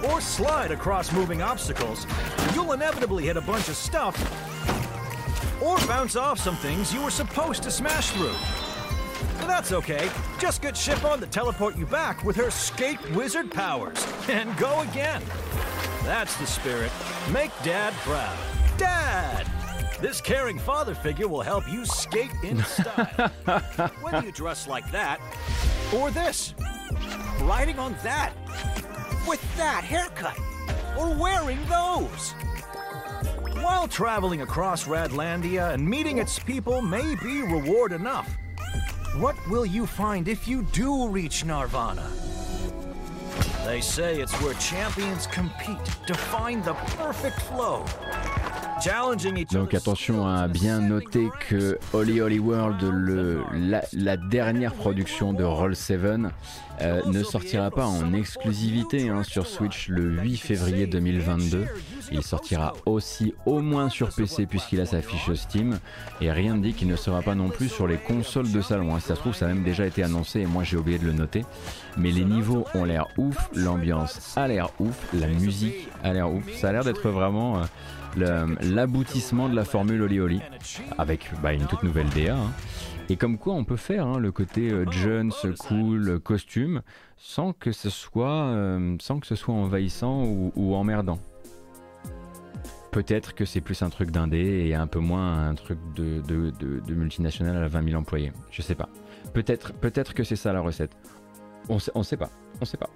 or slide across moving obstacles, you'll inevitably hit a bunch of stuff or bounce off some things you were supposed to smash through. But that's okay. Just get Ship on to teleport you back with her skate wizard powers and go again. That's the spirit. Make Dad proud. Dad! This caring father figure will help you skate in style. Whether you dress like that or this, riding on that, with that haircut, or wearing those. While traveling across Radlandia and meeting its people may be reward enough, what will you find if you do reach Nirvana? They say it's where champions compete to find the perfect flow.
Donc attention à bien noter que Holy Holy World, le, la, la, dernière production de Roll7, euh, ne sortira pas en exclusivité hein, sur Switch le 8 février 2022. Il sortira aussi au moins sur PC puisqu'il a sa fiche Steam et rien ne dit qu'il ne sera pas non plus sur les consoles de salon. Hein. Si ça se trouve, ça a même déjà été annoncé et moi j'ai oublié de le noter. Mais les niveaux ont l'air ouf, l'ambiance a l'air ouf, la musique a l'air ouf. Ça a l'air d'être vraiment euh, l'aboutissement de la formule Oli Oli avec bah, une toute nouvelle DA. Hein. Et comme quoi on peut faire hein, le côté euh, jeune, cool, costume, sans que ce soit, euh, sans que ce soit envahissant ou emmerdant. Peut-être que c'est plus un truc d'indé et un peu moins un truc de, de, multinational à 20 000 employés. Je sais pas. Peut-être peut que c'est ça la recette. On sait, sait pas. On sait pas.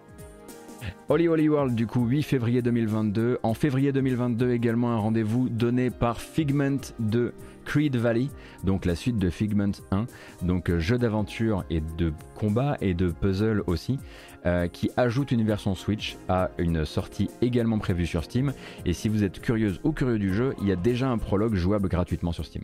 Holy Holy World du coup 8 février 2022. En février 2022 également un rendez-vous donné par Figment de Creed Valley, donc la suite de Figment 1, donc euh, jeu d'aventure et de combat et de puzzle aussi. Euh, qui ajoute une version Switch à une sortie également prévue sur Steam. Et si vous êtes curieuse ou curieux du jeu, il y a déjà un prologue jouable gratuitement sur Steam.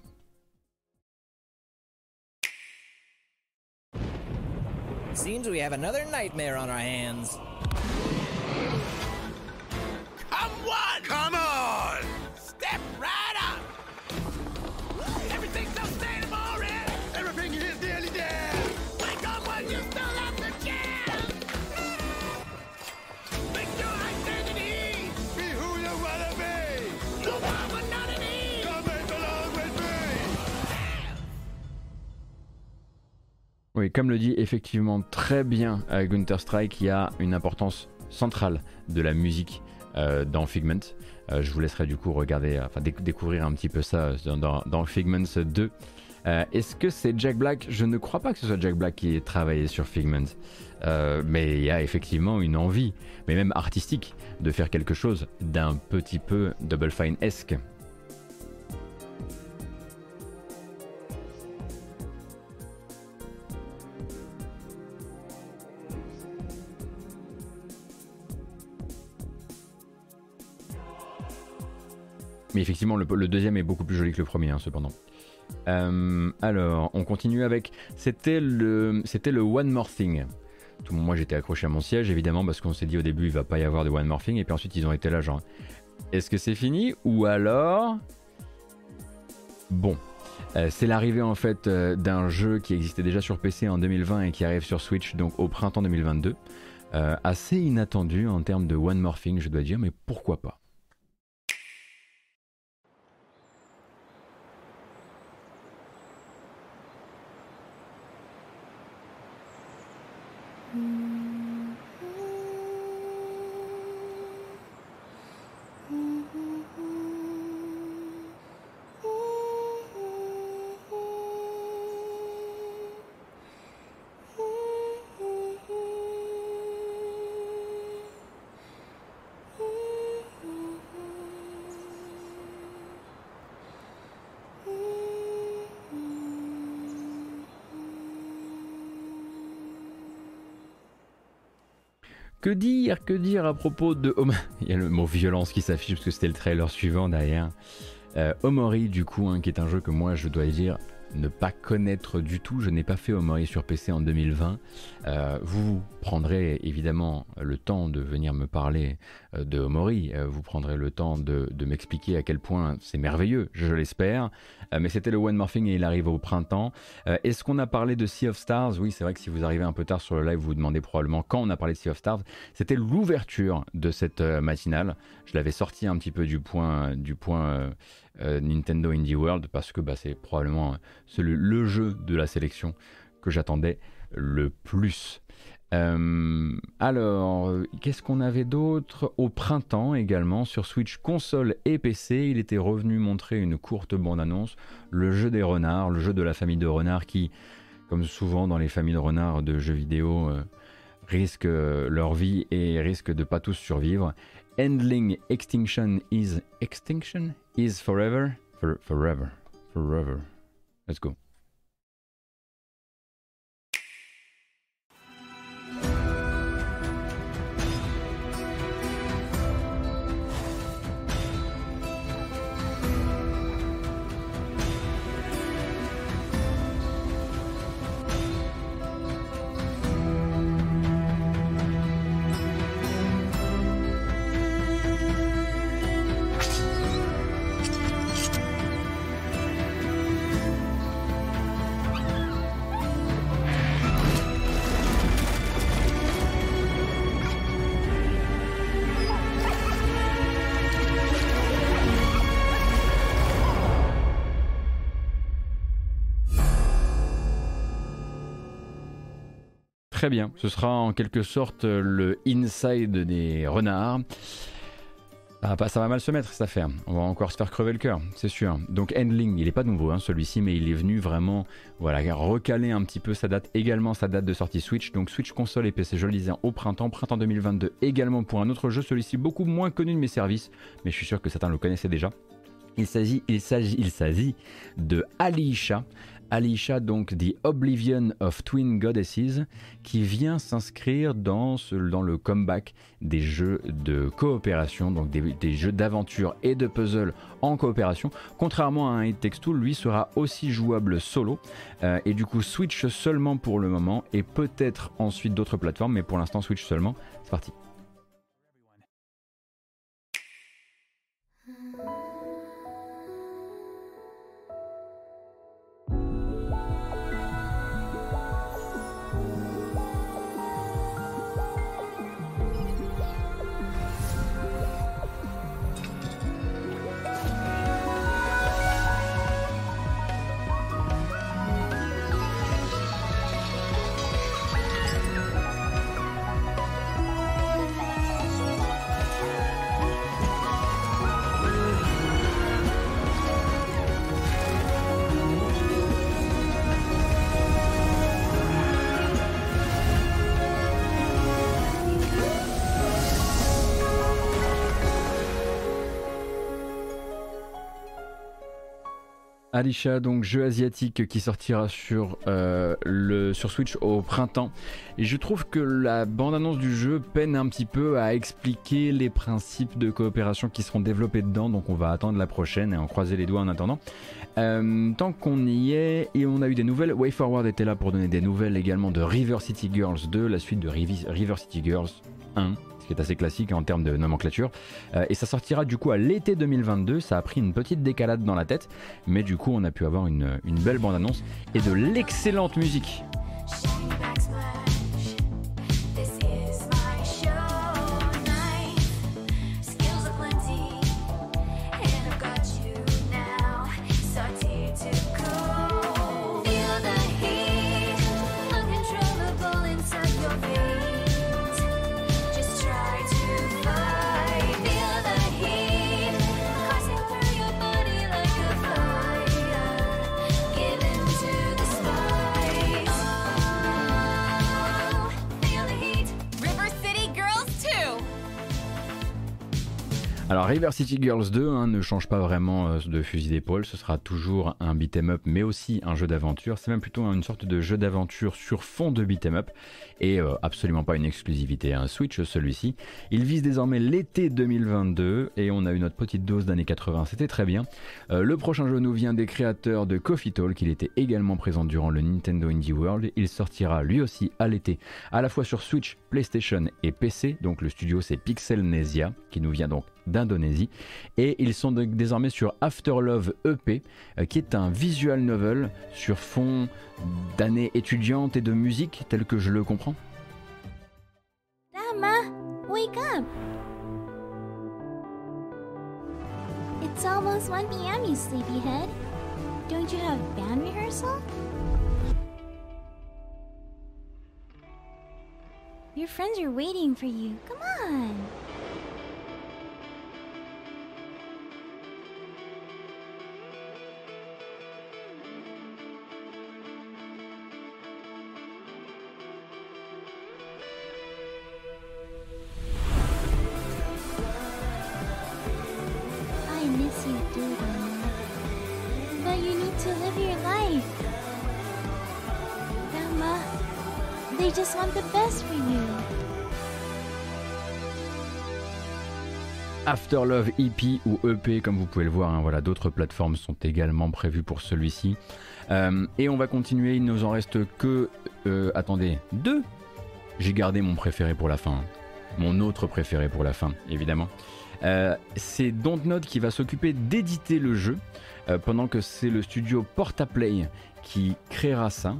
Oui, comme le dit effectivement très bien euh, Gunther Strike, il y a une importance centrale de la musique euh, dans Figment. je vous laisserai du coup regarder, enfin découvrir un petit peu ça dans, dans Figment 2. Est-ce que c'est Jack Black? Je ne crois pas que ce soit Jack Black qui ait travaillé sur Figment. mais il y a effectivement une envie, mais même artistique, de faire quelque chose d'un petit peu Double Fine-esque. Mais effectivement, le, deuxième est beaucoup plus joli que le premier, hein, cependant. Euh, alors, on continue avec. C'était le, One More Thing. Moi, j'étais accroché à mon siège, évidemment, parce qu'on s'est dit au début, il va pas y avoir de One More Thing. Et puis ensuite, ils ont été là, genre, est-ce que c'est fini? Ou alors. Bon. Euh, c'est l'arrivée en fait euh, d'un jeu qui existait déjà sur PC en 2020 et qui arrive sur Switch donc au printemps 2022. assez inattendu en termes de One More Thing, je dois dire, mais pourquoi pas? Mm. Que dire, que dire à propos de... Il y a le mot violence qui s'affiche parce que c'était le trailer suivant derrière. Euh, du coup, hein, qui est un jeu que moi je dois dire ne pas connaître du tout. Je n'ai pas fait Omori sur PC en 2020. Euh, vous prendrez évidemment le temps de venir me parler euh, de Omori. Euh, vous prendrez le temps de, m'expliquer à quel point c'est merveilleux, je l'espère. mais c'était le One Morphing et il arrive au printemps. Est-ce qu'on a parlé de Sea of Stars? Oui, c'est vrai que si vous arrivez un peu tard sur le live, vous vous demandez probablement quand on a parlé de Sea of Stars. C'était l'ouverture de cette matinale. Je l'avais sorti un petit peu du point, du point Nintendo Indie World parce que bah, c'est probablement euh, le, jeu de la sélection que j'attendais le plus. Euh, alors, qu'est-ce qu'on avait d'autre? Au printemps également, sur Switch console et PC, il était revenu montrer une courte bande-annonce, le jeu des renards, le jeu de la famille de renards qui, comme souvent dans les familles de renards de jeux vidéo, risquent leur vie et risquent de pas tous survivre. Endling Extinction is Extinction? Is Forever. For, forever. Forever. Let's go. Très bien, ce sera en quelque sorte le inside des renards. Ah, ça va mal se mettre cette affaire. On va encore se faire crever le cœur, c'est sûr. Donc Endling, il n'est pas nouveau hein, celui-ci, mais il est venu vraiment voilà, recaler un petit peu sa date, également sa date de sortie Switch. Donc Switch console et PC, je le disais, au printemps, printemps 2022, également pour un autre jeu, celui-ci beaucoup moins connu de mes services, mais je suis sûr que certains le connaissaient déjà. Il s'agit, il s'agit, il s'agit de Alisha, Alisha, donc The Oblivion of Twin Goddesses, qui vient s'inscrire dans, dans le comeback des jeux de coopération, donc des, jeux d'aventure et de puzzle en coopération. Contrairement à un It Takes lui sera aussi jouable solo, euh, et du coup Switch seulement pour le moment, et peut-être ensuite d'autres plateformes, mais pour l'instant Switch seulement. C'est parti. Alicia, donc jeu asiatique qui sortira sur, euh, le, sur Switch au printemps. Et je trouve que la bande-annonce du jeu peine un petit peu à expliquer les principes de coopération qui seront développés dedans. Donc on va attendre la prochaine et en croiser les doigts en attendant. Euh, tant qu'on y est, et on a eu des nouvelles, WayForward était là pour donner des nouvelles également de River City Girls 2, la suite de River City Girls 1 ce qui est assez classique en termes de nomenclature. Euh, et ça sortira du coup à l'été 2022. Ça a pris une petite décalade dans la tête, mais du coup on a pu avoir une, une belle bande-annonce et de l'excellente musique. Alors River City Girls 2 hein, ne change pas vraiment euh, de fusil d'épaule, ce sera toujours un beat'em up mais aussi un jeu d'aventure, c'est même plutôt une sorte de jeu d'aventure sur fond de beat'em up et euh, absolument pas une exclusivité un Switch celui-ci. Il vise désormais l'été 2022 et on a eu notre petite dose d'années 80, c'était très bien. Euh, le prochain jeu nous vient des créateurs de Coffee Talk, il était également présent durant le Nintendo Indie World, il sortira lui aussi à l'été à la fois sur Switch, PlayStation et PC, donc le studio c'est Pixelnesia qui nous vient donc d'Indonésie. Et ils sont désormais sur After Love EP, euh, qui est un visual novel sur fond d'années étudiantes et de musique, tel que je le comprends.
Dama, wake up! It's almost 1 p.m., you sleepyhead. Don't you have band rehearsal? Your friends are waiting for you. Come on! After Love EP ou EP, comme vous pouvez le voir, hein, voilà, d'autres plateformes sont également prévues pour celui-ci. Euh, et on va continuer, il nous en reste que, euh, attendez, deux. J'ai gardé mon préféré pour la fin, mon autre préféré pour la fin, évidemment. Euh, c'est Dontnod qui va s'occuper d'éditer le jeu, pendant que c'est le studio Portaplay qui créera ça.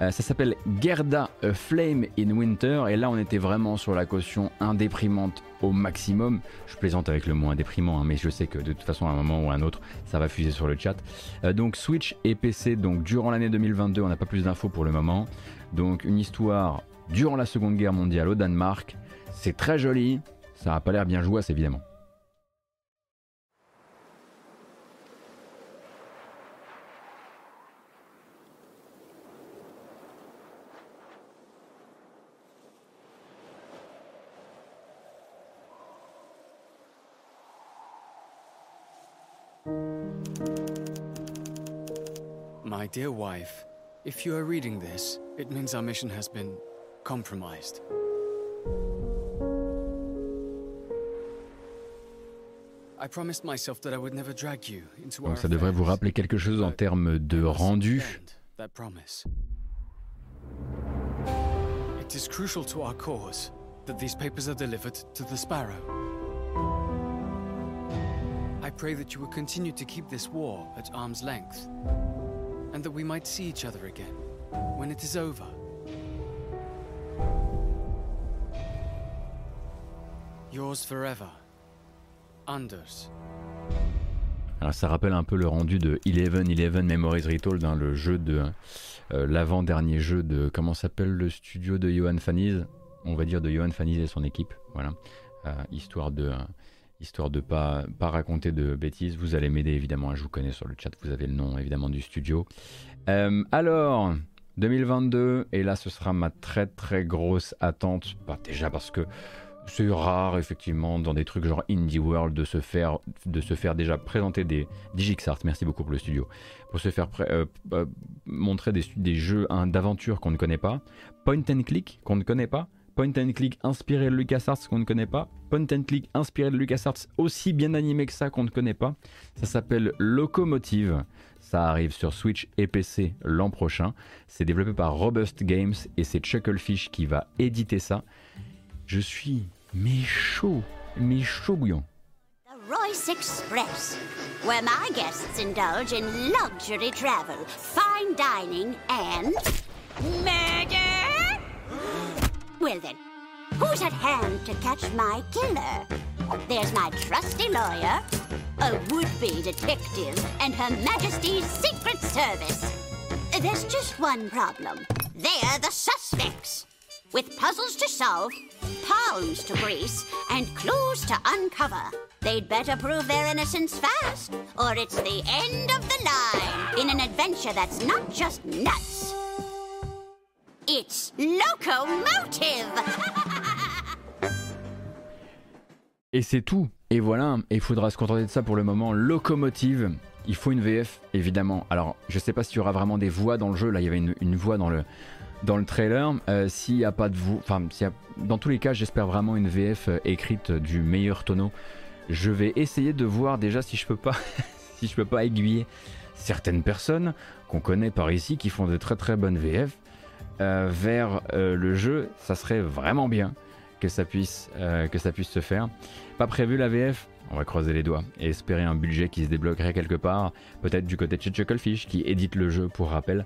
Euh, ça s'appelle Gerda A Flame in Winter et là on était vraiment sur la caution indéprimante au maximum. Je plaisante avec le mot indéprimant, hein, mais je sais que de toute façon à un moment ou à un autre ça va fuser sur le chat. Euh, donc Switch et PC, donc durant l'année 2022, on n'a pas plus d'infos pour le moment. Donc une histoire durant la Seconde Guerre mondiale au Danemark. C'est très joli, ça n'a pas l'air bien joué évidemment.
Dear wife, if you are reading this, it means our mission has been compromised. I promised myself that I would never drag you into
Donc ça devrait vous rappeler quelque chose en termes de rendu.
It is crucial to our cause that these papers are delivered to the Sparrow. I pray that you will continue to keep this war at arm's length and that we might see each other again when it is over. Yours forever, Anders.
Alors ça rappelle un peu le rendu de Eleven Eleven Memories Retold, le jeu de euh, l'avant-dernier jeu de comment s'appelle le studio de Johan Faniz, on va dire de Johan Faniz et son équipe, voilà, euh, histoire de histoire de pas pas raconter de bêtises. Vous allez m'aider évidemment, hein, je vous connais sur le chat, vous avez le nom évidemment du studio. Euh, alors 2022 et là ce sera ma très très grosse attente. déjà parce que c'est rare effectivement dans des trucs genre Indie World de se faire, de se faire déjà présenter des Digixart, merci beaucoup pour le studio, pour se faire euh, euh, montrer des, des jeux d'aventure qu'on ne connaît pas, point and click qu'on ne connaît pas, point and click inspiré de LucasArts qu'on ne connaît pas, point and click inspiré de LucasArts aussi bien animé que ça qu'on ne connaît pas, ça s'appelle Locomotive. Ça arrive sur Switch et PC l'an prochain. C'est développé par Robust Games et c'est Chucklefish qui va éditer ça. Je suis mais chaud, mais chaud bouillant.
The Royce Express, where my guests indulge in luxury travel, fine dining, and. Well then, who's at hand to catch my killer? There's my trusty lawyer, a would-be detective, and Her Majesty's Secret Service. There's just one problem. They're the suspects. With puzzles to solve, palms to grease, and clues to uncover. They'd better prove their innocence fast, or it's the end of the line in an adventure that's not just nuts. It's locomotive!
Et c'est tout. Et voilà, il faudra se contenter de ça pour le moment. Locomotive, il faut une VF, évidemment. Alors, je sais pas s'il y aura vraiment des voix dans le jeu. Là, il y avait une, voix dans le, dans le trailer. Euh, s'il n'y a pas de vous, enfin, dans tous les cas, j'espère vraiment une VF euh, écrite du meilleur tonneau. Je vais essayer de voir déjà si je peux pas, si je peux pas aiguiller certaines personnes qu'on connaît par ici qui font de très très bonnes VF euh, vers le jeu. Ça serait vraiment bien que ça puisse que ça puisse se faire. Pas prévu la VF, on va croiser les doigts et espérer un budget qui se débloquerait quelque part, peut-être du côté de chez Chucklefish qui édite le jeu pour rappel.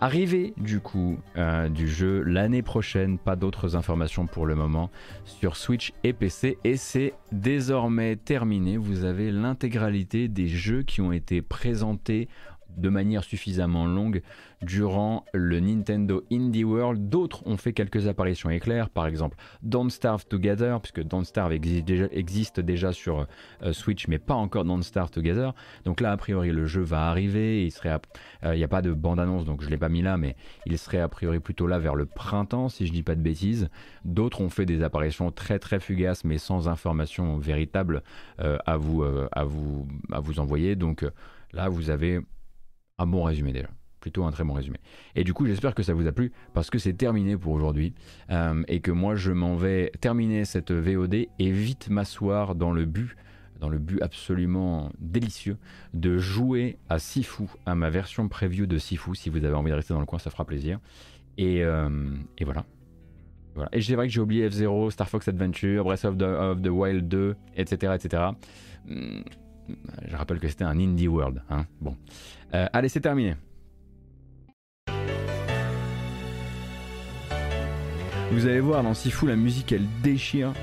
Arrivé du coup euh, du jeu l'année prochaine, pas d'autres informations pour le moment sur Switch et PC et c'est désormais terminé. Vous avez l'intégralité des jeux qui ont été présentés de manière suffisamment longue durant le Nintendo Indie World. D'autres ont fait quelques apparitions éclairs, par exemple Don't Starve Together, puisque Don't Starve existe déjà, sur euh, Switch, mais pas encore Don't Starve Together. Donc là, a priori, le jeu va arriver. Il serait, euh, il n'y a pas de bande-annonce, donc je l'ai pas mis là, mais il serait a priori plutôt là vers le printemps, si je dis pas de bêtises. D'autres ont fait des apparitions très très fugaces, mais sans information véritable euh, à vous à vous à vous envoyer. Donc là, vous avez un bon résumé déjà. Plutôt un très bon résumé. Et du coup, j'espère que ça vous a plu parce que c'est terminé pour aujourd'hui euh, et que moi je m'en vais terminer cette VOD et vite m'asseoir dans le but, dans le but absolument délicieux de jouer à Sifu, à ma version preview de Sifu. Si vous avez envie de rester dans le coin, ça fera plaisir. Et, euh, voilà. Et c'est vrai que j'ai oublié F0, Star Fox Adventure, Breath of the, of the Wild 2, etc. etc. Je rappelle que c'était un indie world. Hein. Bon. Euh, allez, c'est terminé. Vous allez voir dans Sifu, la musique elle déchire.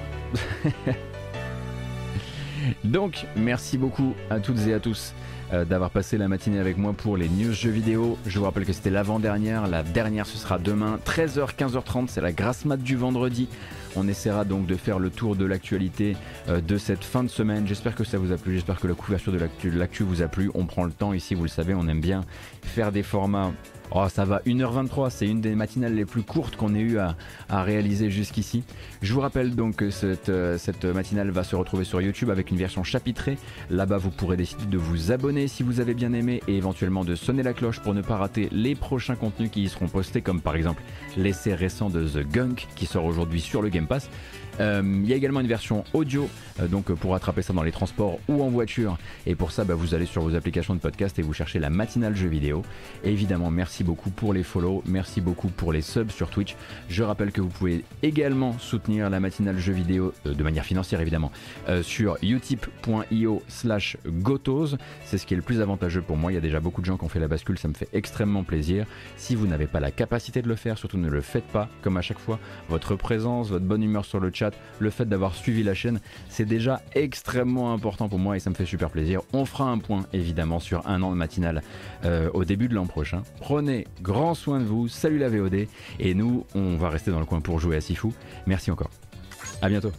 Donc, merci beaucoup à toutes et à tous euh, d'avoir passé la matinée avec moi pour les news jeux vidéo. Je vous rappelle que c'était l'avant-dernière. La dernière, ce sera demain, 13h, 15h30. C'est la grasse mat du vendredi. On essaiera donc de faire le tour de l'actualité euh, de cette fin de semaine. J'espère que ça vous a plu, j'espère que la couverture de l'actu vous a plu. On prend le temps ici, vous le savez, on aime bien faire des formats Oh, ça va, 1h23, c'est une des matinales les plus courtes qu'on ait eu à, réaliser jusqu'ici. Je vous rappelle donc que cette, euh, cette, matinale va se retrouver sur YouTube avec une version chapitrée. Là-bas, vous pourrez décider de vous abonner si vous avez bien aimé et éventuellement de sonner la cloche pour ne pas rater les prochains contenus qui y seront postés, comme par exemple l'essai récent de The Gunk qui sort aujourd'hui sur le Game Pass. Euh, il y a également une version audio, euh, donc pour attraper ça dans les transports ou en voiture. Et pour ça, bah, vous allez sur vos applications de podcast et vous cherchez la matinale jeux vidéo. évidemment, merci beaucoup pour les follow, merci beaucoup pour les subs sur Twitch. Je rappelle que vous pouvez également soutenir la matinale jeux vidéo euh, de manière financière évidemment sur utip.io slash gotos. C'est ce qui est le plus avantageux pour moi. Il y a déjà beaucoup de gens qui ont fait la bascule, ça me fait extrêmement plaisir. Si vous n'avez pas la capacité de le faire, surtout ne le faites pas, comme à chaque fois. Votre présence, votre bonne humeur sur le le fait d'avoir suivi la chaîne, c'est déjà extrêmement important pour moi et ça me fait super plaisir. On fera un point évidemment sur un an de matinale euh, au début de l'an prochain. Prenez grand soin de vous, salut la VOD et nous on va rester dans le coin pour jouer à Sifu. Merci encore. À bientôt.